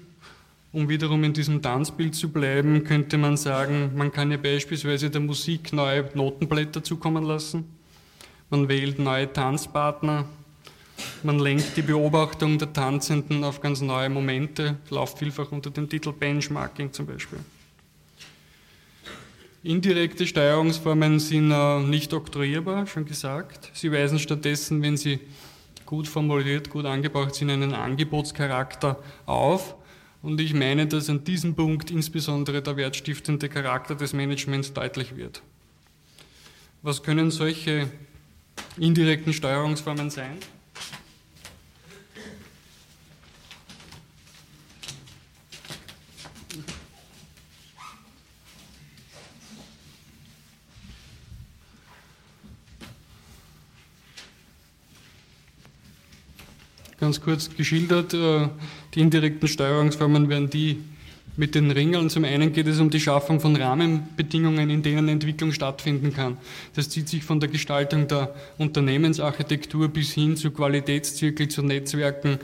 Um wiederum in diesem Tanzbild zu bleiben, könnte man sagen, man kann ja beispielsweise der Musik neue Notenblätter zukommen lassen. Man wählt neue Tanzpartner, man lenkt die Beobachtung der Tanzenden auf ganz neue Momente, läuft vielfach unter dem Titel Benchmarking zum Beispiel. Indirekte Steuerungsformen sind äh, nicht oktroyierbar, schon gesagt. Sie weisen stattdessen, wenn sie gut formuliert, gut angebracht sind, einen Angebotscharakter auf. Und ich meine, dass an diesem Punkt insbesondere der wertstiftende Charakter des Managements deutlich wird. Was können solche indirekten Steuerungsformen sein? Ganz kurz geschildert. Äh, die indirekten Steuerungsformen wären die, mit den Ringeln. Zum einen geht es um die Schaffung von Rahmenbedingungen, in denen Entwicklung stattfinden kann. Das zieht sich von der Gestaltung der Unternehmensarchitektur bis hin zu Qualitätszirkel, zu Netzwerken,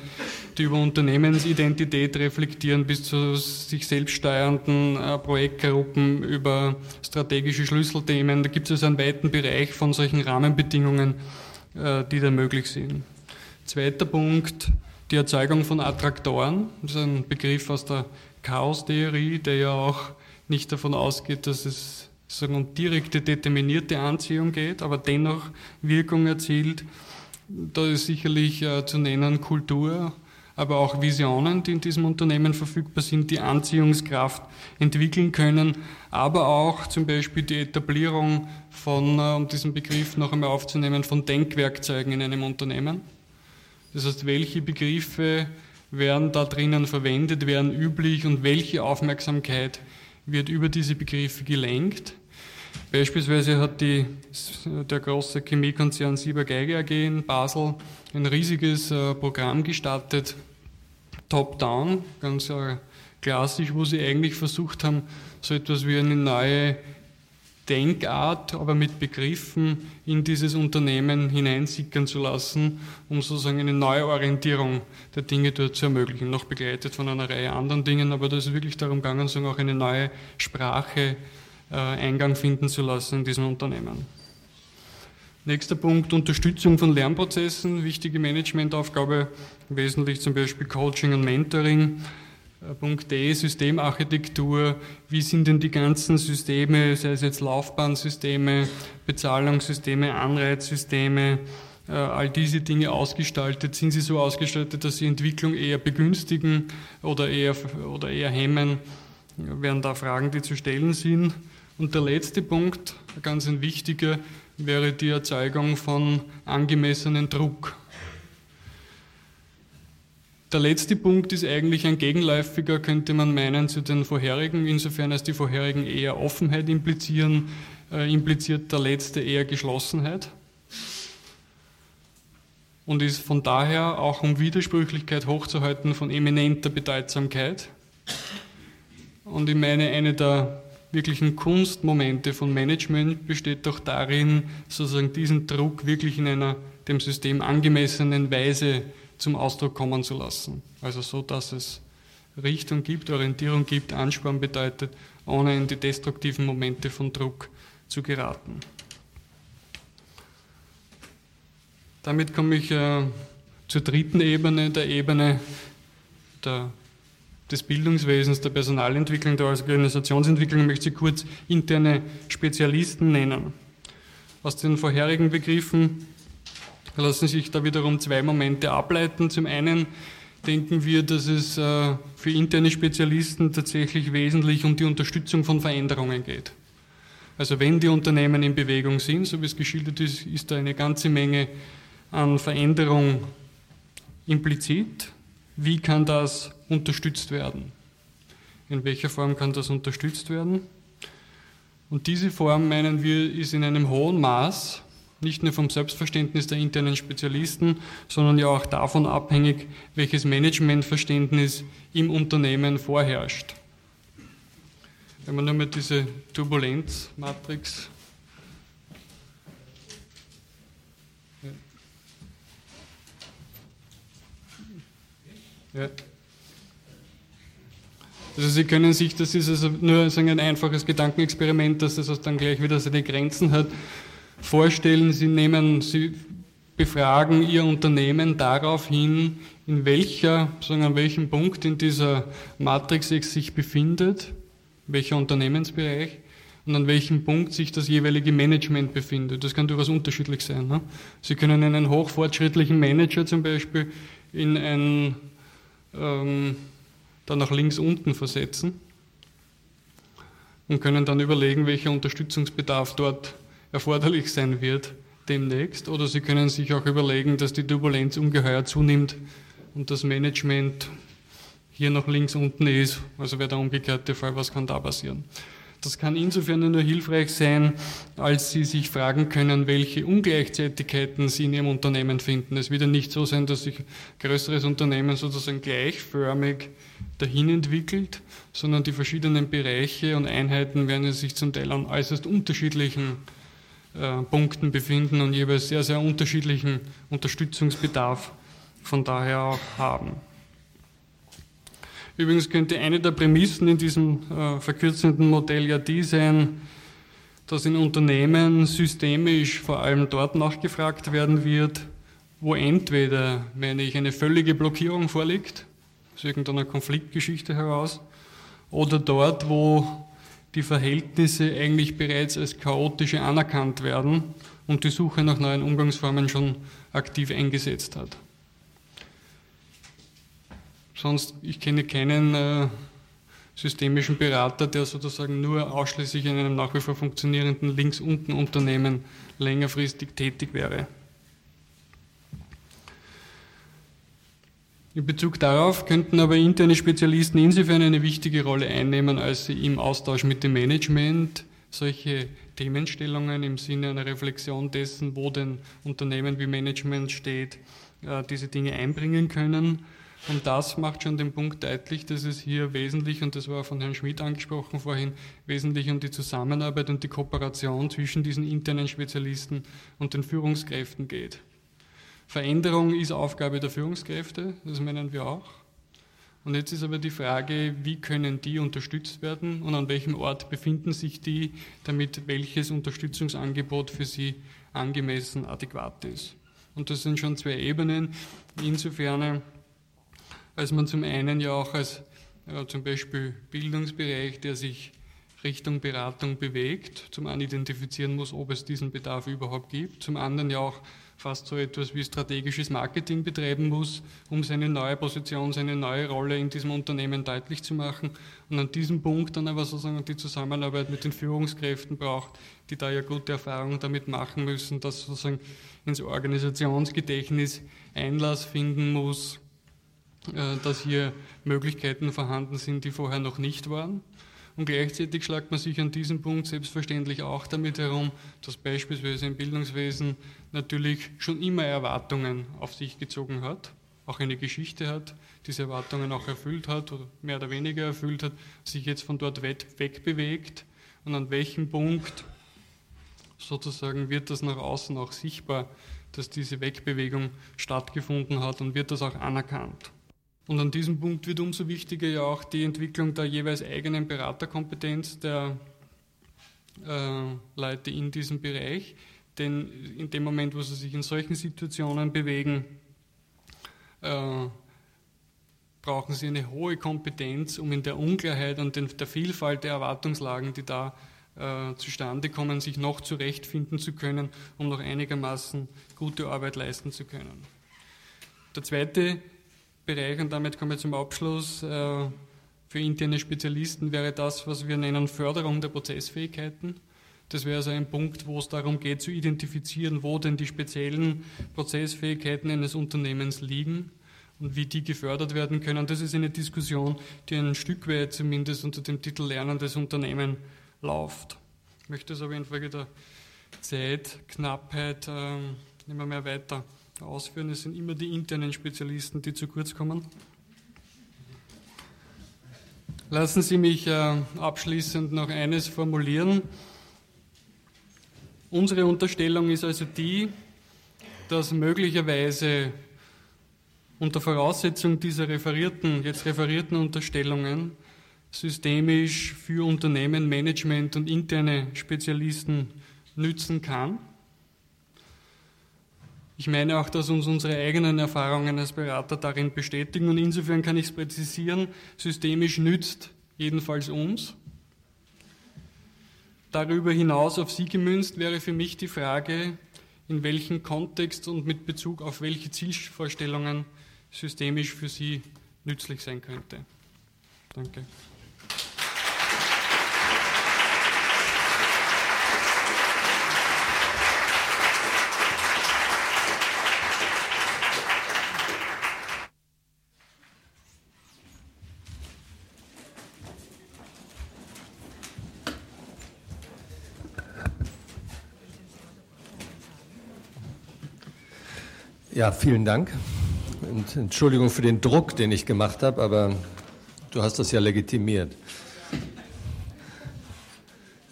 die über Unternehmensidentität reflektieren, bis zu sich selbst steuernden äh, Projektgruppen, über strategische Schlüsselthemen. Da gibt es also einen weiten Bereich von solchen Rahmenbedingungen, äh, die da möglich sind. Zweiter Punkt, die Erzeugung von Attraktoren. Das ist ein Begriff aus der Chaostheorie, der ja auch nicht davon ausgeht, dass es sagen, um direkte determinierte Anziehung geht, aber dennoch Wirkung erzielt. Da ist sicherlich äh, zu nennen Kultur, aber auch Visionen, die in diesem Unternehmen verfügbar sind, die Anziehungskraft entwickeln können, aber auch zum Beispiel die Etablierung von, äh, um diesen Begriff noch einmal aufzunehmen, von Denkwerkzeugen in einem Unternehmen. Das heißt, welche Begriffe werden da drinnen verwendet, werden üblich und welche Aufmerksamkeit wird über diese Begriffe gelenkt. Beispielsweise hat die, der große Chemiekonzern Sieber Geiger AG in Basel ein riesiges äh, Programm gestartet, Top-Down, ganz äh, klassisch, wo sie eigentlich versucht haben, so etwas wie eine neue Denkart, aber mit Begriffen in dieses Unternehmen hineinsickern zu lassen, um sozusagen eine Neuorientierung der Dinge dort zu ermöglichen. Noch begleitet von einer Reihe anderen Dingen, aber da ist wirklich darum gegangen, sozusagen auch eine neue Sprache äh, Eingang finden zu lassen in diesem Unternehmen. Nächster Punkt, Unterstützung von Lernprozessen, wichtige Managementaufgabe, wesentlich zum Beispiel Coaching und Mentoring. Punkt D, Systemarchitektur, wie sind denn die ganzen Systeme, sei es jetzt Laufbahnsysteme, Bezahlungssysteme, Anreizsysteme, äh, all diese Dinge ausgestaltet? Sind sie so ausgestaltet, dass sie Entwicklung eher begünstigen oder eher, oder eher hemmen? Wären da Fragen, die zu stellen sind. Und der letzte Punkt, ganz ein wichtiger, wäre die Erzeugung von angemessenen Druck. Der letzte Punkt ist eigentlich ein gegenläufiger, könnte man meinen, zu den vorherigen, insofern als die vorherigen eher Offenheit implizieren, äh, impliziert der letzte eher Geschlossenheit und ist von daher auch um Widersprüchlichkeit hochzuhalten von eminenter Bedeutsamkeit. Und ich meine, eine der wirklichen Kunstmomente von Management besteht doch darin, sozusagen diesen Druck wirklich in einer dem System angemessenen Weise zum Ausdruck kommen zu lassen. Also so, dass es Richtung gibt, Orientierung gibt, Ansporn bedeutet, ohne in die destruktiven Momente von Druck zu geraten. Damit komme ich äh, zur dritten Ebene, der Ebene der, des Bildungswesens, der Personalentwicklung, der Organisationsentwicklung. Ich möchte Sie kurz interne Spezialisten nennen. Aus den vorherigen Begriffen lassen sich da wiederum zwei Momente ableiten. Zum einen denken wir, dass es äh, für interne Spezialisten tatsächlich wesentlich um die Unterstützung von Veränderungen geht. Also wenn die Unternehmen in Bewegung sind, so wie es geschildert ist, ist da eine ganze Menge an Veränderung implizit. Wie kann das unterstützt werden? In welcher Form kann das unterstützt werden? Und diese Form, meinen wir, ist in einem hohen Maß nicht nur vom Selbstverständnis der internen Spezialisten, sondern ja auch davon abhängig, welches Managementverständnis im Unternehmen vorherrscht. Wenn man nur mal diese Turbulenzmatrix ja. Also Sie können sich, das ist also nur ein einfaches Gedankenexperiment, dass das dann gleich wieder seine Grenzen hat vorstellen, Sie nehmen, Sie befragen Ihr Unternehmen darauf hin, in welcher, sagen, an welchem Punkt in dieser Matrix es sich befindet, welcher Unternehmensbereich und an welchem Punkt sich das jeweilige Management befindet. Das kann durchaus unterschiedlich sein. Ne? Sie können einen hochfortschrittlichen Manager zum Beispiel in ein, ähm, dann nach links unten versetzen und können dann überlegen, welcher Unterstützungsbedarf dort erforderlich sein wird demnächst. Oder Sie können sich auch überlegen, dass die Turbulenz ungeheuer zunimmt und das Management hier noch links unten ist. Also wäre der umgekehrte Fall, was kann da passieren? Das kann insofern nur hilfreich sein, als Sie sich fragen können, welche Ungleichzeitigkeiten Sie in Ihrem Unternehmen finden. Es wird ja nicht so sein, dass sich größeres Unternehmen sozusagen gleichförmig dahin entwickelt, sondern die verschiedenen Bereiche und Einheiten werden sich zum Teil an äußerst unterschiedlichen äh, Punkten befinden und jeweils sehr, sehr unterschiedlichen Unterstützungsbedarf von daher auch haben. Übrigens könnte eine der Prämissen in diesem äh, verkürzenden Modell ja die sein, dass in Unternehmen systemisch vor allem dort nachgefragt werden wird, wo entweder, wenn ich eine völlige Blockierung vorliegt, aus irgendeiner Konfliktgeschichte heraus, oder dort, wo die Verhältnisse eigentlich bereits als chaotische anerkannt werden und die Suche nach neuen Umgangsformen schon aktiv eingesetzt hat. Sonst, ich kenne keinen äh, systemischen Berater, der sozusagen nur ausschließlich in einem nach wie vor funktionierenden Links-Unten-Unternehmen längerfristig tätig wäre. In Bezug darauf könnten aber interne Spezialisten insofern eine wichtige Rolle einnehmen, als sie im Austausch mit dem Management solche Themenstellungen im Sinne einer Reflexion dessen, wo denn Unternehmen wie Management steht, äh, diese Dinge einbringen können und das macht schon den Punkt deutlich, dass es hier wesentlich, und das war von Herrn Schmidt angesprochen vorhin, wesentlich um die Zusammenarbeit und die Kooperation zwischen diesen internen Spezialisten und den Führungskräften geht. Veränderung ist Aufgabe der Führungskräfte, das meinen wir auch. Und jetzt ist aber die Frage, wie können die unterstützt werden und an welchem Ort befinden sich die, damit welches Unterstützungsangebot für sie angemessen adäquat ist. Und das sind schon zwei Ebenen. Insofern als man zum einen ja auch als ja, zum Beispiel Bildungsbereich, der sich Richtung Beratung bewegt, zum einen identifizieren muss, ob es diesen Bedarf überhaupt gibt, zum anderen ja auch fast so etwas wie strategisches Marketing betreiben muss, um seine neue Position, seine neue Rolle in diesem Unternehmen deutlich zu machen und an diesem Punkt dann aber sozusagen die Zusammenarbeit mit den Führungskräften braucht, die da ja gute Erfahrungen damit machen müssen, dass sozusagen ins Organisationsgedächtnis Einlass finden muss, äh, dass hier Möglichkeiten vorhanden sind, die vorher noch nicht waren. Und gleichzeitig schlagt man sich an diesem Punkt selbstverständlich auch damit herum, dass beispielsweise im Bildungswesen natürlich schon immer Erwartungen auf sich gezogen hat, auch eine Geschichte hat, diese Erwartungen auch erfüllt hat oder mehr oder weniger erfüllt hat, sich jetzt von dort wegbewegt und an welchem Punkt sozusagen wird das nach außen auch sichtbar, dass diese Wegbewegung stattgefunden hat und wird das auch anerkannt. Und an diesem Punkt wird umso wichtiger ja auch die Entwicklung der jeweils eigenen Beraterkompetenz der äh, Leute in diesem Bereich. Denn in dem Moment, wo sie sich in solchen Situationen bewegen, äh, brauchen sie eine hohe Kompetenz, um in der Unklarheit und in der Vielfalt der Erwartungslagen, die da äh, zustande kommen, sich noch zurechtfinden zu können, um noch einigermaßen gute Arbeit leisten zu können. Der zweite Bereich, und damit kommen wir zum Abschluss, äh, für interne Spezialisten wäre das, was wir nennen Förderung der Prozessfähigkeiten. Das wäre also ein Punkt, wo es darum geht zu identifizieren, wo denn die speziellen Prozessfähigkeiten eines Unternehmens liegen und wie die gefördert werden können. Das ist eine Diskussion, die ein Stück weit zumindest unter dem Titel Lernendes Unternehmen läuft. Ich möchte es aber infolge der Zeitknappheit äh, nicht mehr weiter ausführen. Es sind immer die internen Spezialisten, die zu kurz kommen. Lassen Sie mich äh, abschließend noch eines formulieren. Unsere Unterstellung ist also die, dass möglicherweise unter Voraussetzung dieser referierten, jetzt referierten Unterstellungen systemisch für Unternehmen, Management und interne Spezialisten nützen kann. Ich meine auch, dass uns unsere eigenen Erfahrungen als Berater darin bestätigen und insofern kann ich es präzisieren, systemisch nützt jedenfalls uns. Darüber hinaus auf Sie gemünzt wäre für mich die Frage, in welchem Kontext und mit Bezug auf welche Zielvorstellungen systemisch für Sie nützlich sein könnte. Danke. Ja, vielen Dank. Und Entschuldigung für den Druck, den ich gemacht habe, aber du hast das ja legitimiert.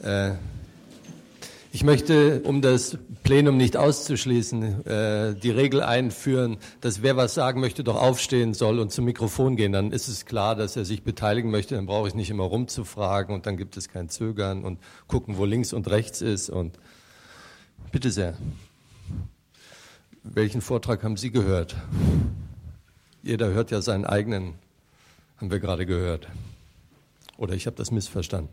Äh, ich möchte, um das Plenum nicht auszuschließen, äh, die Regel einführen, dass wer was sagen möchte, doch aufstehen soll und zum Mikrofon gehen. Dann ist es klar, dass er sich beteiligen möchte. Dann brauche ich nicht immer rumzufragen und dann gibt es kein Zögern und gucken, wo links und rechts ist. Und bitte sehr. Welchen Vortrag haben Sie gehört? Jeder hört ja seinen eigenen, haben wir gerade gehört. Oder ich habe das missverstanden.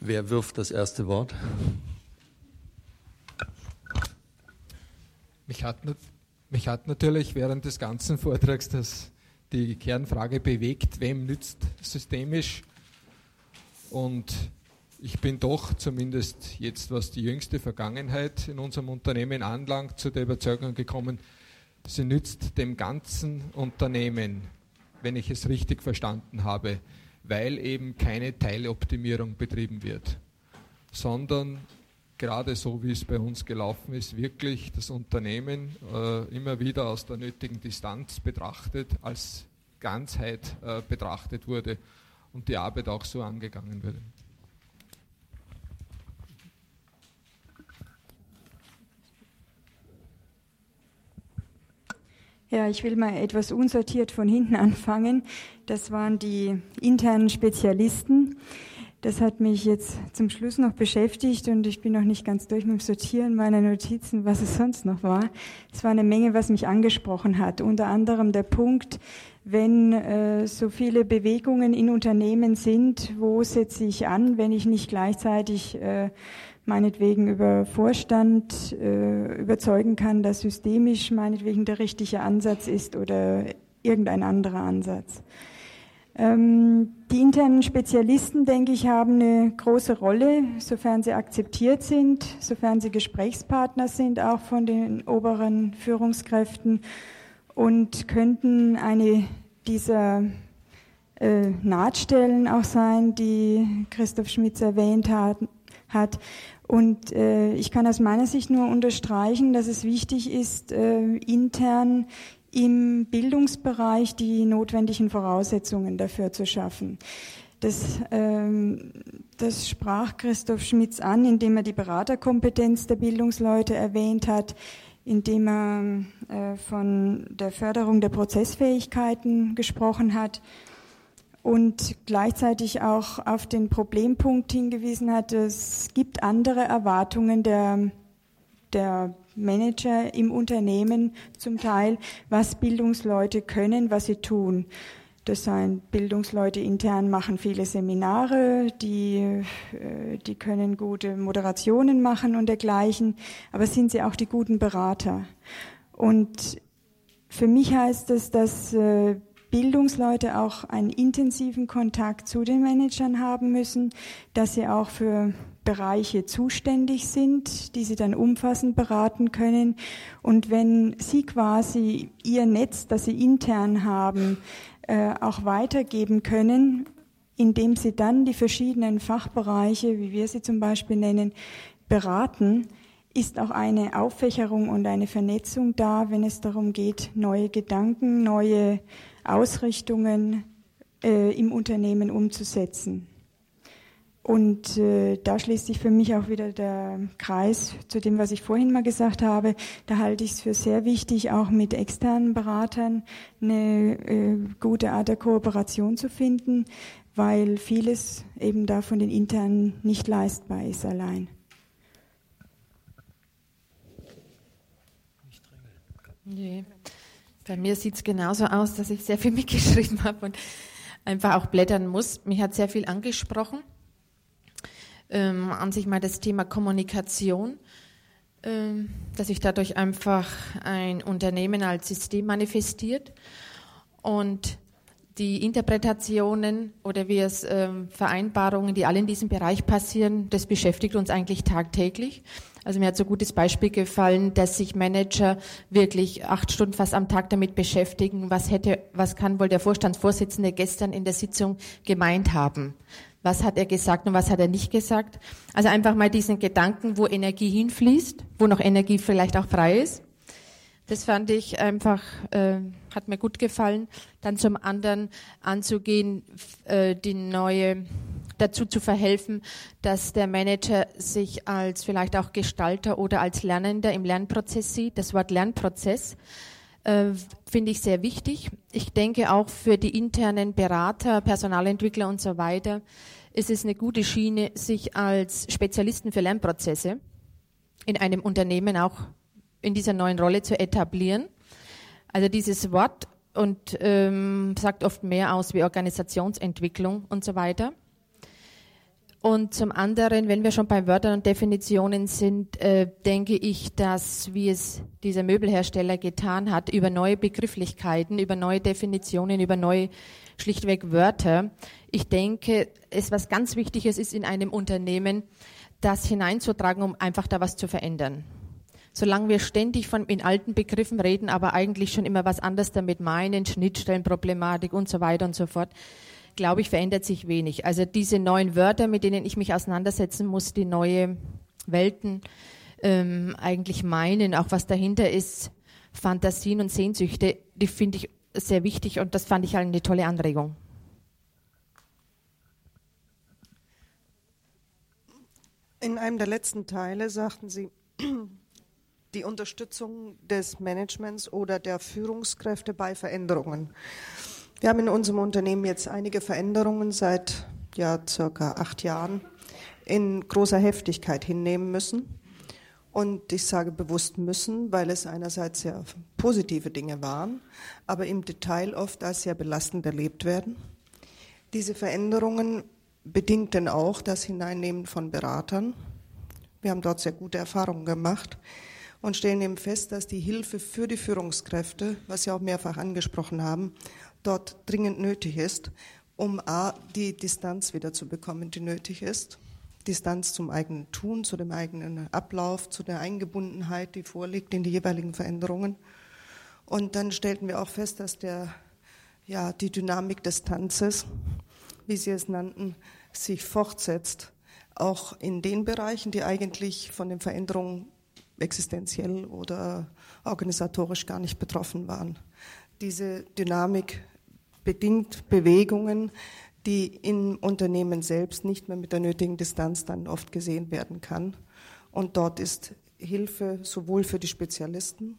Wer wirft das erste Wort? Mich hat, mich hat natürlich während des ganzen Vortrags das, die Kernfrage bewegt, wem nützt systemisch? Und ich bin doch zumindest jetzt, was die jüngste Vergangenheit in unserem Unternehmen anlangt, zu der Überzeugung gekommen, sie nützt dem ganzen Unternehmen, wenn ich es richtig verstanden habe weil eben keine Teiloptimierung betrieben wird, sondern gerade so wie es bei uns gelaufen ist, wirklich das Unternehmen äh, immer wieder aus der nötigen Distanz betrachtet, als Ganzheit äh, betrachtet wurde und die Arbeit auch so angegangen wurde. Ja, ich will mal etwas unsortiert von hinten anfangen. Das waren die internen Spezialisten. Das hat mich jetzt zum Schluss noch beschäftigt und ich bin noch nicht ganz durch mit dem Sortieren meiner Notizen, was es sonst noch war. Es war eine Menge, was mich angesprochen hat. Unter anderem der Punkt, wenn äh, so viele Bewegungen in Unternehmen sind, wo setze ich an, wenn ich nicht gleichzeitig äh, meinetwegen über Vorstand äh, überzeugen kann, dass systemisch meinetwegen der richtige Ansatz ist oder irgendein anderer Ansatz. Ähm, die internen Spezialisten, denke ich, haben eine große Rolle, sofern sie akzeptiert sind, sofern sie Gesprächspartner sind, auch von den oberen Führungskräften und könnten eine dieser äh, Nahtstellen auch sein, die Christoph Schmitz erwähnt hat, hat. Und äh, ich kann aus meiner Sicht nur unterstreichen, dass es wichtig ist, äh, intern im Bildungsbereich die notwendigen Voraussetzungen dafür zu schaffen. Das, ähm, das sprach Christoph Schmitz an, indem er die Beraterkompetenz der Bildungsleute erwähnt hat, indem er äh, von der Förderung der Prozessfähigkeiten gesprochen hat und gleichzeitig auch auf den Problempunkt hingewiesen hat, es gibt andere Erwartungen der, der Manager im Unternehmen zum Teil, was Bildungsleute können, was sie tun. Das sind Bildungsleute intern machen viele Seminare, die, äh, die können gute Moderationen machen und dergleichen, aber sind sie auch die guten Berater? Und für mich heißt es, dass äh, Bildungsleute auch einen intensiven Kontakt zu den Managern haben müssen, dass sie auch für Bereiche zuständig sind, die sie dann umfassend beraten können. Und wenn sie quasi ihr Netz, das sie intern haben, äh, auch weitergeben können, indem sie dann die verschiedenen Fachbereiche, wie wir sie zum Beispiel nennen, beraten, ist auch eine Auffächerung und eine Vernetzung da, wenn es darum geht, neue Gedanken, neue Ausrichtungen äh, im Unternehmen umzusetzen. Und äh, da schließt sich für mich auch wieder der Kreis zu dem, was ich vorhin mal gesagt habe. Da halte ich es für sehr wichtig, auch mit externen Beratern eine äh, gute Art der Kooperation zu finden, weil vieles eben da von den internen nicht leistbar ist allein. Nee. Bei mir sieht es genauso aus, dass ich sehr viel mitgeschrieben habe und einfach auch blättern muss. Mich hat sehr viel angesprochen. Ähm, an sich mal das Thema Kommunikation, ähm, dass sich dadurch einfach ein Unternehmen als System manifestiert und die Interpretationen oder wie es ähm, Vereinbarungen, die alle in diesem Bereich passieren, das beschäftigt uns eigentlich tagtäglich. Also mir hat so ein gutes Beispiel gefallen, dass sich Manager wirklich acht Stunden fast am Tag damit beschäftigen, was hätte, was kann wohl der Vorstandsvorsitzende gestern in der Sitzung gemeint haben. was hat er gesagt und was hat er nicht gesagt. Also einfach mal diesen Gedanken, wo Energie hinfließt, wo noch Energie vielleicht auch frei ist. Das fand ich einfach, äh, hat mir gut gefallen. Dann zum anderen anzugehen, äh, die neue, dazu zu verhelfen, dass der Manager sich als vielleicht auch Gestalter oder als Lernender im Lernprozess sieht. Das Wort Lernprozess äh, finde ich sehr wichtig. Ich denke auch für die internen Berater, Personalentwickler und so weiter ist es eine gute Schiene, sich als Spezialisten für Lernprozesse in einem Unternehmen auch in dieser neuen Rolle zu etablieren. Also dieses Wort und ähm, sagt oft mehr aus wie Organisationsentwicklung und so weiter. Und zum anderen, wenn wir schon bei Wörtern und Definitionen sind, äh, denke ich, dass, wie es dieser Möbelhersteller getan hat, über neue Begrifflichkeiten, über neue Definitionen, über neue schlichtweg Wörter, ich denke, es was ganz Wichtiges ist in einem Unternehmen, das hineinzutragen, um einfach da was zu verändern. Solange wir ständig von in alten Begriffen reden, aber eigentlich schon immer was anderes damit meinen, Schnittstellenproblematik und so weiter und so fort, glaube ich, verändert sich wenig. Also diese neuen Wörter, mit denen ich mich auseinandersetzen muss, die neue Welten ähm, eigentlich meinen, auch was dahinter ist, Fantasien und Sehnsüchte, die finde ich sehr wichtig und das fand ich halt eine tolle Anregung. In einem der letzten Teile sagten Sie, die Unterstützung des Managements oder der Führungskräfte bei Veränderungen. Wir haben in unserem Unternehmen jetzt einige Veränderungen seit ja, circa acht Jahren in großer Heftigkeit hinnehmen müssen. Und ich sage bewusst müssen, weil es einerseits sehr positive Dinge waren, aber im Detail oft als sehr belastend erlebt werden. Diese Veränderungen bedingten auch das Hineinnehmen von Beratern. Wir haben dort sehr gute Erfahrungen gemacht und stellen eben fest, dass die Hilfe für die Führungskräfte, was Sie auch mehrfach angesprochen haben, dort dringend nötig ist, um A, die Distanz wieder zu bekommen, die nötig ist. Distanz zum eigenen Tun, zu dem eigenen Ablauf, zu der Eingebundenheit, die vorliegt in die jeweiligen Veränderungen. Und dann stellten wir auch fest, dass der, ja, die Dynamik des Tanzes, wie Sie es nannten, sich fortsetzt, auch in den Bereichen, die eigentlich von den Veränderungen existenziell oder organisatorisch gar nicht betroffen waren. Diese Dynamik bedingt Bewegungen, die im Unternehmen selbst nicht mehr mit der nötigen Distanz dann oft gesehen werden kann. Und dort ist Hilfe sowohl für die Spezialisten,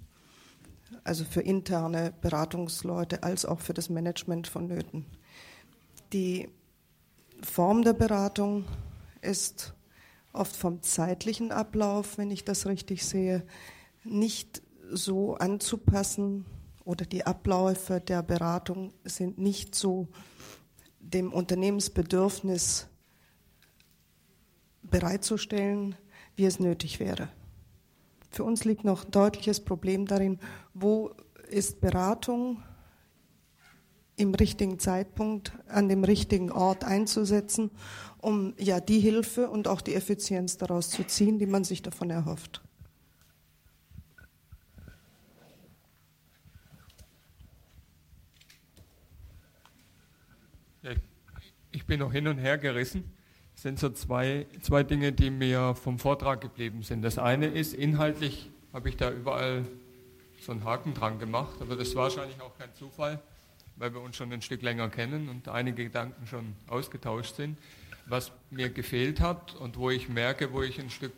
also für interne Beratungsleute, als auch für das Management vonnöten. Die Form der Beratung ist oft vom zeitlichen Ablauf, wenn ich das richtig sehe, nicht so anzupassen, oder die Abläufe der Beratung sind nicht so dem Unternehmensbedürfnis bereitzustellen, wie es nötig wäre. Für uns liegt noch ein deutliches Problem darin, wo ist Beratung im richtigen Zeitpunkt an dem richtigen Ort einzusetzen, um ja die Hilfe und auch die Effizienz daraus zu ziehen, die man sich davon erhofft. Ich bin noch hin und her gerissen. Es sind so zwei, zwei Dinge, die mir vom Vortrag geblieben sind. Das eine ist, inhaltlich habe ich da überall so einen Haken dran gemacht, aber das war wahrscheinlich auch kein Zufall, weil wir uns schon ein Stück länger kennen und einige Gedanken schon ausgetauscht sind. Was mir gefehlt hat und wo ich merke, wo ich ein Stück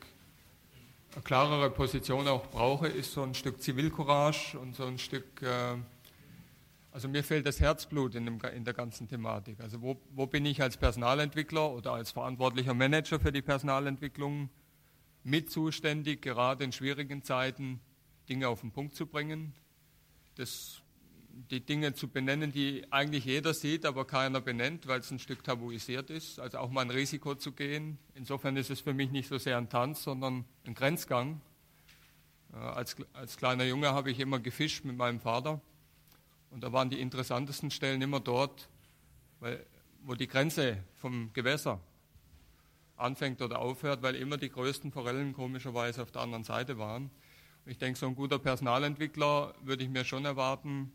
klarere Position auch brauche, ist so ein Stück Zivilcourage und so ein Stück äh, also mir fehlt das Herzblut in, dem, in der ganzen Thematik. Also wo, wo, bin ich als Personalentwickler oder als verantwortlicher Manager für die Personalentwicklung mit zuständig, gerade in schwierigen Zeiten Dinge auf den Punkt zu bringen, das, die Dinge zu benennen, die eigentlich jeder sieht, aber keiner benennt, weil es ein Stück tabuisiert ist. Also auch mal ein Risiko zu gehen. Insofern ist es für mich nicht so sehr ein Tanz, sondern ein Grenzgang. Äh, als, als kleiner Junge habe ich immer gefischt mit meinem Vater. Und da waren die interessantesten Stellen immer dort, weil, wo die Grenze vom Gewässer anfängt oder aufhört, weil immer die größten Forellen komischerweise auf der anderen Seite waren. Und ich denke, so ein guter Personalentwickler würde ich mir schon erwarten,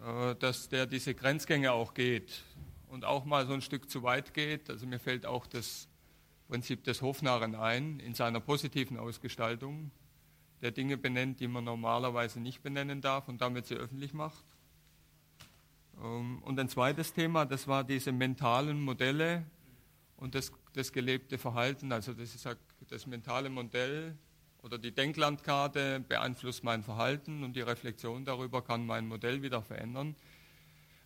äh, dass der diese Grenzgänge auch geht und auch mal so ein Stück zu weit geht. Also mir fällt auch das Prinzip des Hofnarren ein in seiner positiven Ausgestaltung, der Dinge benennt, die man normalerweise nicht benennen darf und damit sie öffentlich macht. Ähm, und ein zweites Thema, das war diese mentalen Modelle und das, das gelebte Verhalten. Also das ist das mentale Modell oder die Denklandkarte beeinflusst mein Verhalten und die Reflexion darüber kann mein Modell wieder verändern.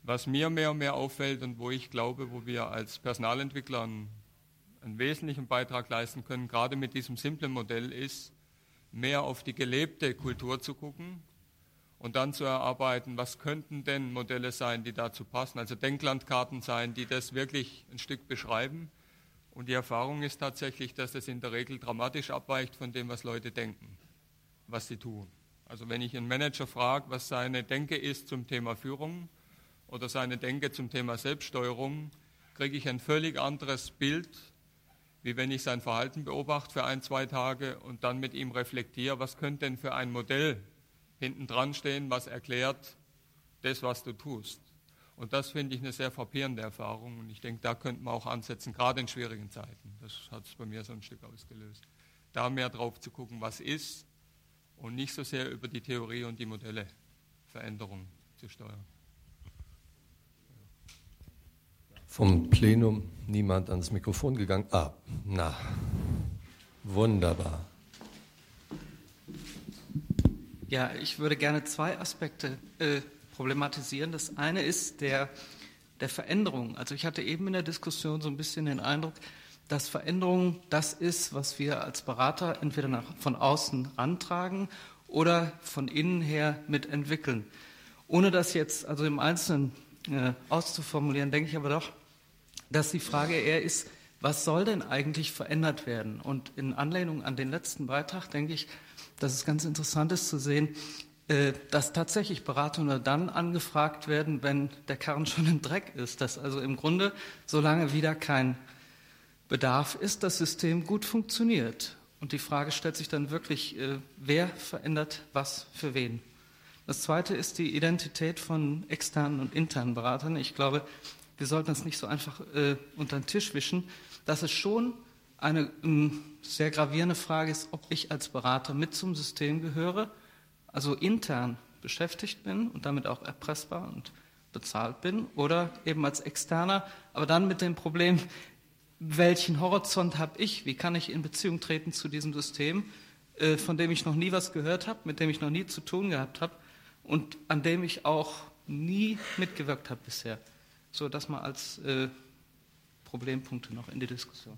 Was mir mehr und mehr auffällt und wo ich glaube, wo wir als Personalentwickler einen, einen wesentlichen Beitrag leisten können, gerade mit diesem simplen Modell, ist, mehr auf die gelebte Kultur zu gucken und dann zu erarbeiten, was könnten denn Modelle sein, die dazu passen, also Denklandkarten sein, die das wirklich ein Stück beschreiben. Und die Erfahrung ist tatsächlich, dass das in der Regel dramatisch abweicht von dem, was Leute denken, was sie tun. Also wenn ich einen Manager frage, was seine Denke ist zum Thema Führung oder seine Denke zum Thema Selbststeuerung, kriege ich ein völlig anderes Bild wie wenn ich sein Verhalten beobachte für ein, zwei Tage und dann mit ihm reflektiere, was könnte denn für ein Modell hinten dran stehen, was erklärt das, was du tust. Und das finde ich eine sehr frappierende Erfahrung und ich denke, da könnte man auch ansetzen, gerade in schwierigen Zeiten. Das hat es bei mir so ein Stück ausgelöst. Da mehr drauf zu gucken, was ist und nicht so sehr über die Theorie und die Modelle Veränderungen zu steuern. Vom Plenum niemand ans Mikrofon gegangen. Ah, na, wunderbar. Ja, ich würde gerne zwei Aspekte äh, problematisieren. Das eine ist der, der Veränderung. Also ich hatte eben in der Diskussion so ein bisschen den Eindruck, dass Veränderung das ist, was wir als Berater entweder nach, von außen antragen oder von innen her mitentwickeln. Ohne das jetzt also im Einzelnen äh, auszuformulieren, denke ich aber doch, dass die Frage eher ist, was soll denn eigentlich verändert werden? Und in Anlehnung an den letzten Beitrag denke ich, dass es ganz interessant ist zu sehen, äh, dass tatsächlich Beratungen dann angefragt werden, wenn der Karren schon im Dreck ist. Dass also im Grunde, solange wieder kein Bedarf ist, das System gut funktioniert. Und die Frage stellt sich dann wirklich, äh, wer verändert was für wen? Das Zweite ist die Identität von externen und internen Beratern. Ich glaube, wir sollten das nicht so einfach äh, unter den Tisch wischen, dass es schon eine äh, sehr gravierende Frage ist, ob ich als Berater mit zum System gehöre, also intern beschäftigt bin und damit auch erpressbar und bezahlt bin, oder eben als Externer, aber dann mit dem Problem, welchen Horizont habe ich, wie kann ich in Beziehung treten zu diesem System, äh, von dem ich noch nie was gehört habe, mit dem ich noch nie zu tun gehabt habe und an dem ich auch nie mitgewirkt habe bisher. So, das mal als äh, Problempunkte noch in die Diskussion.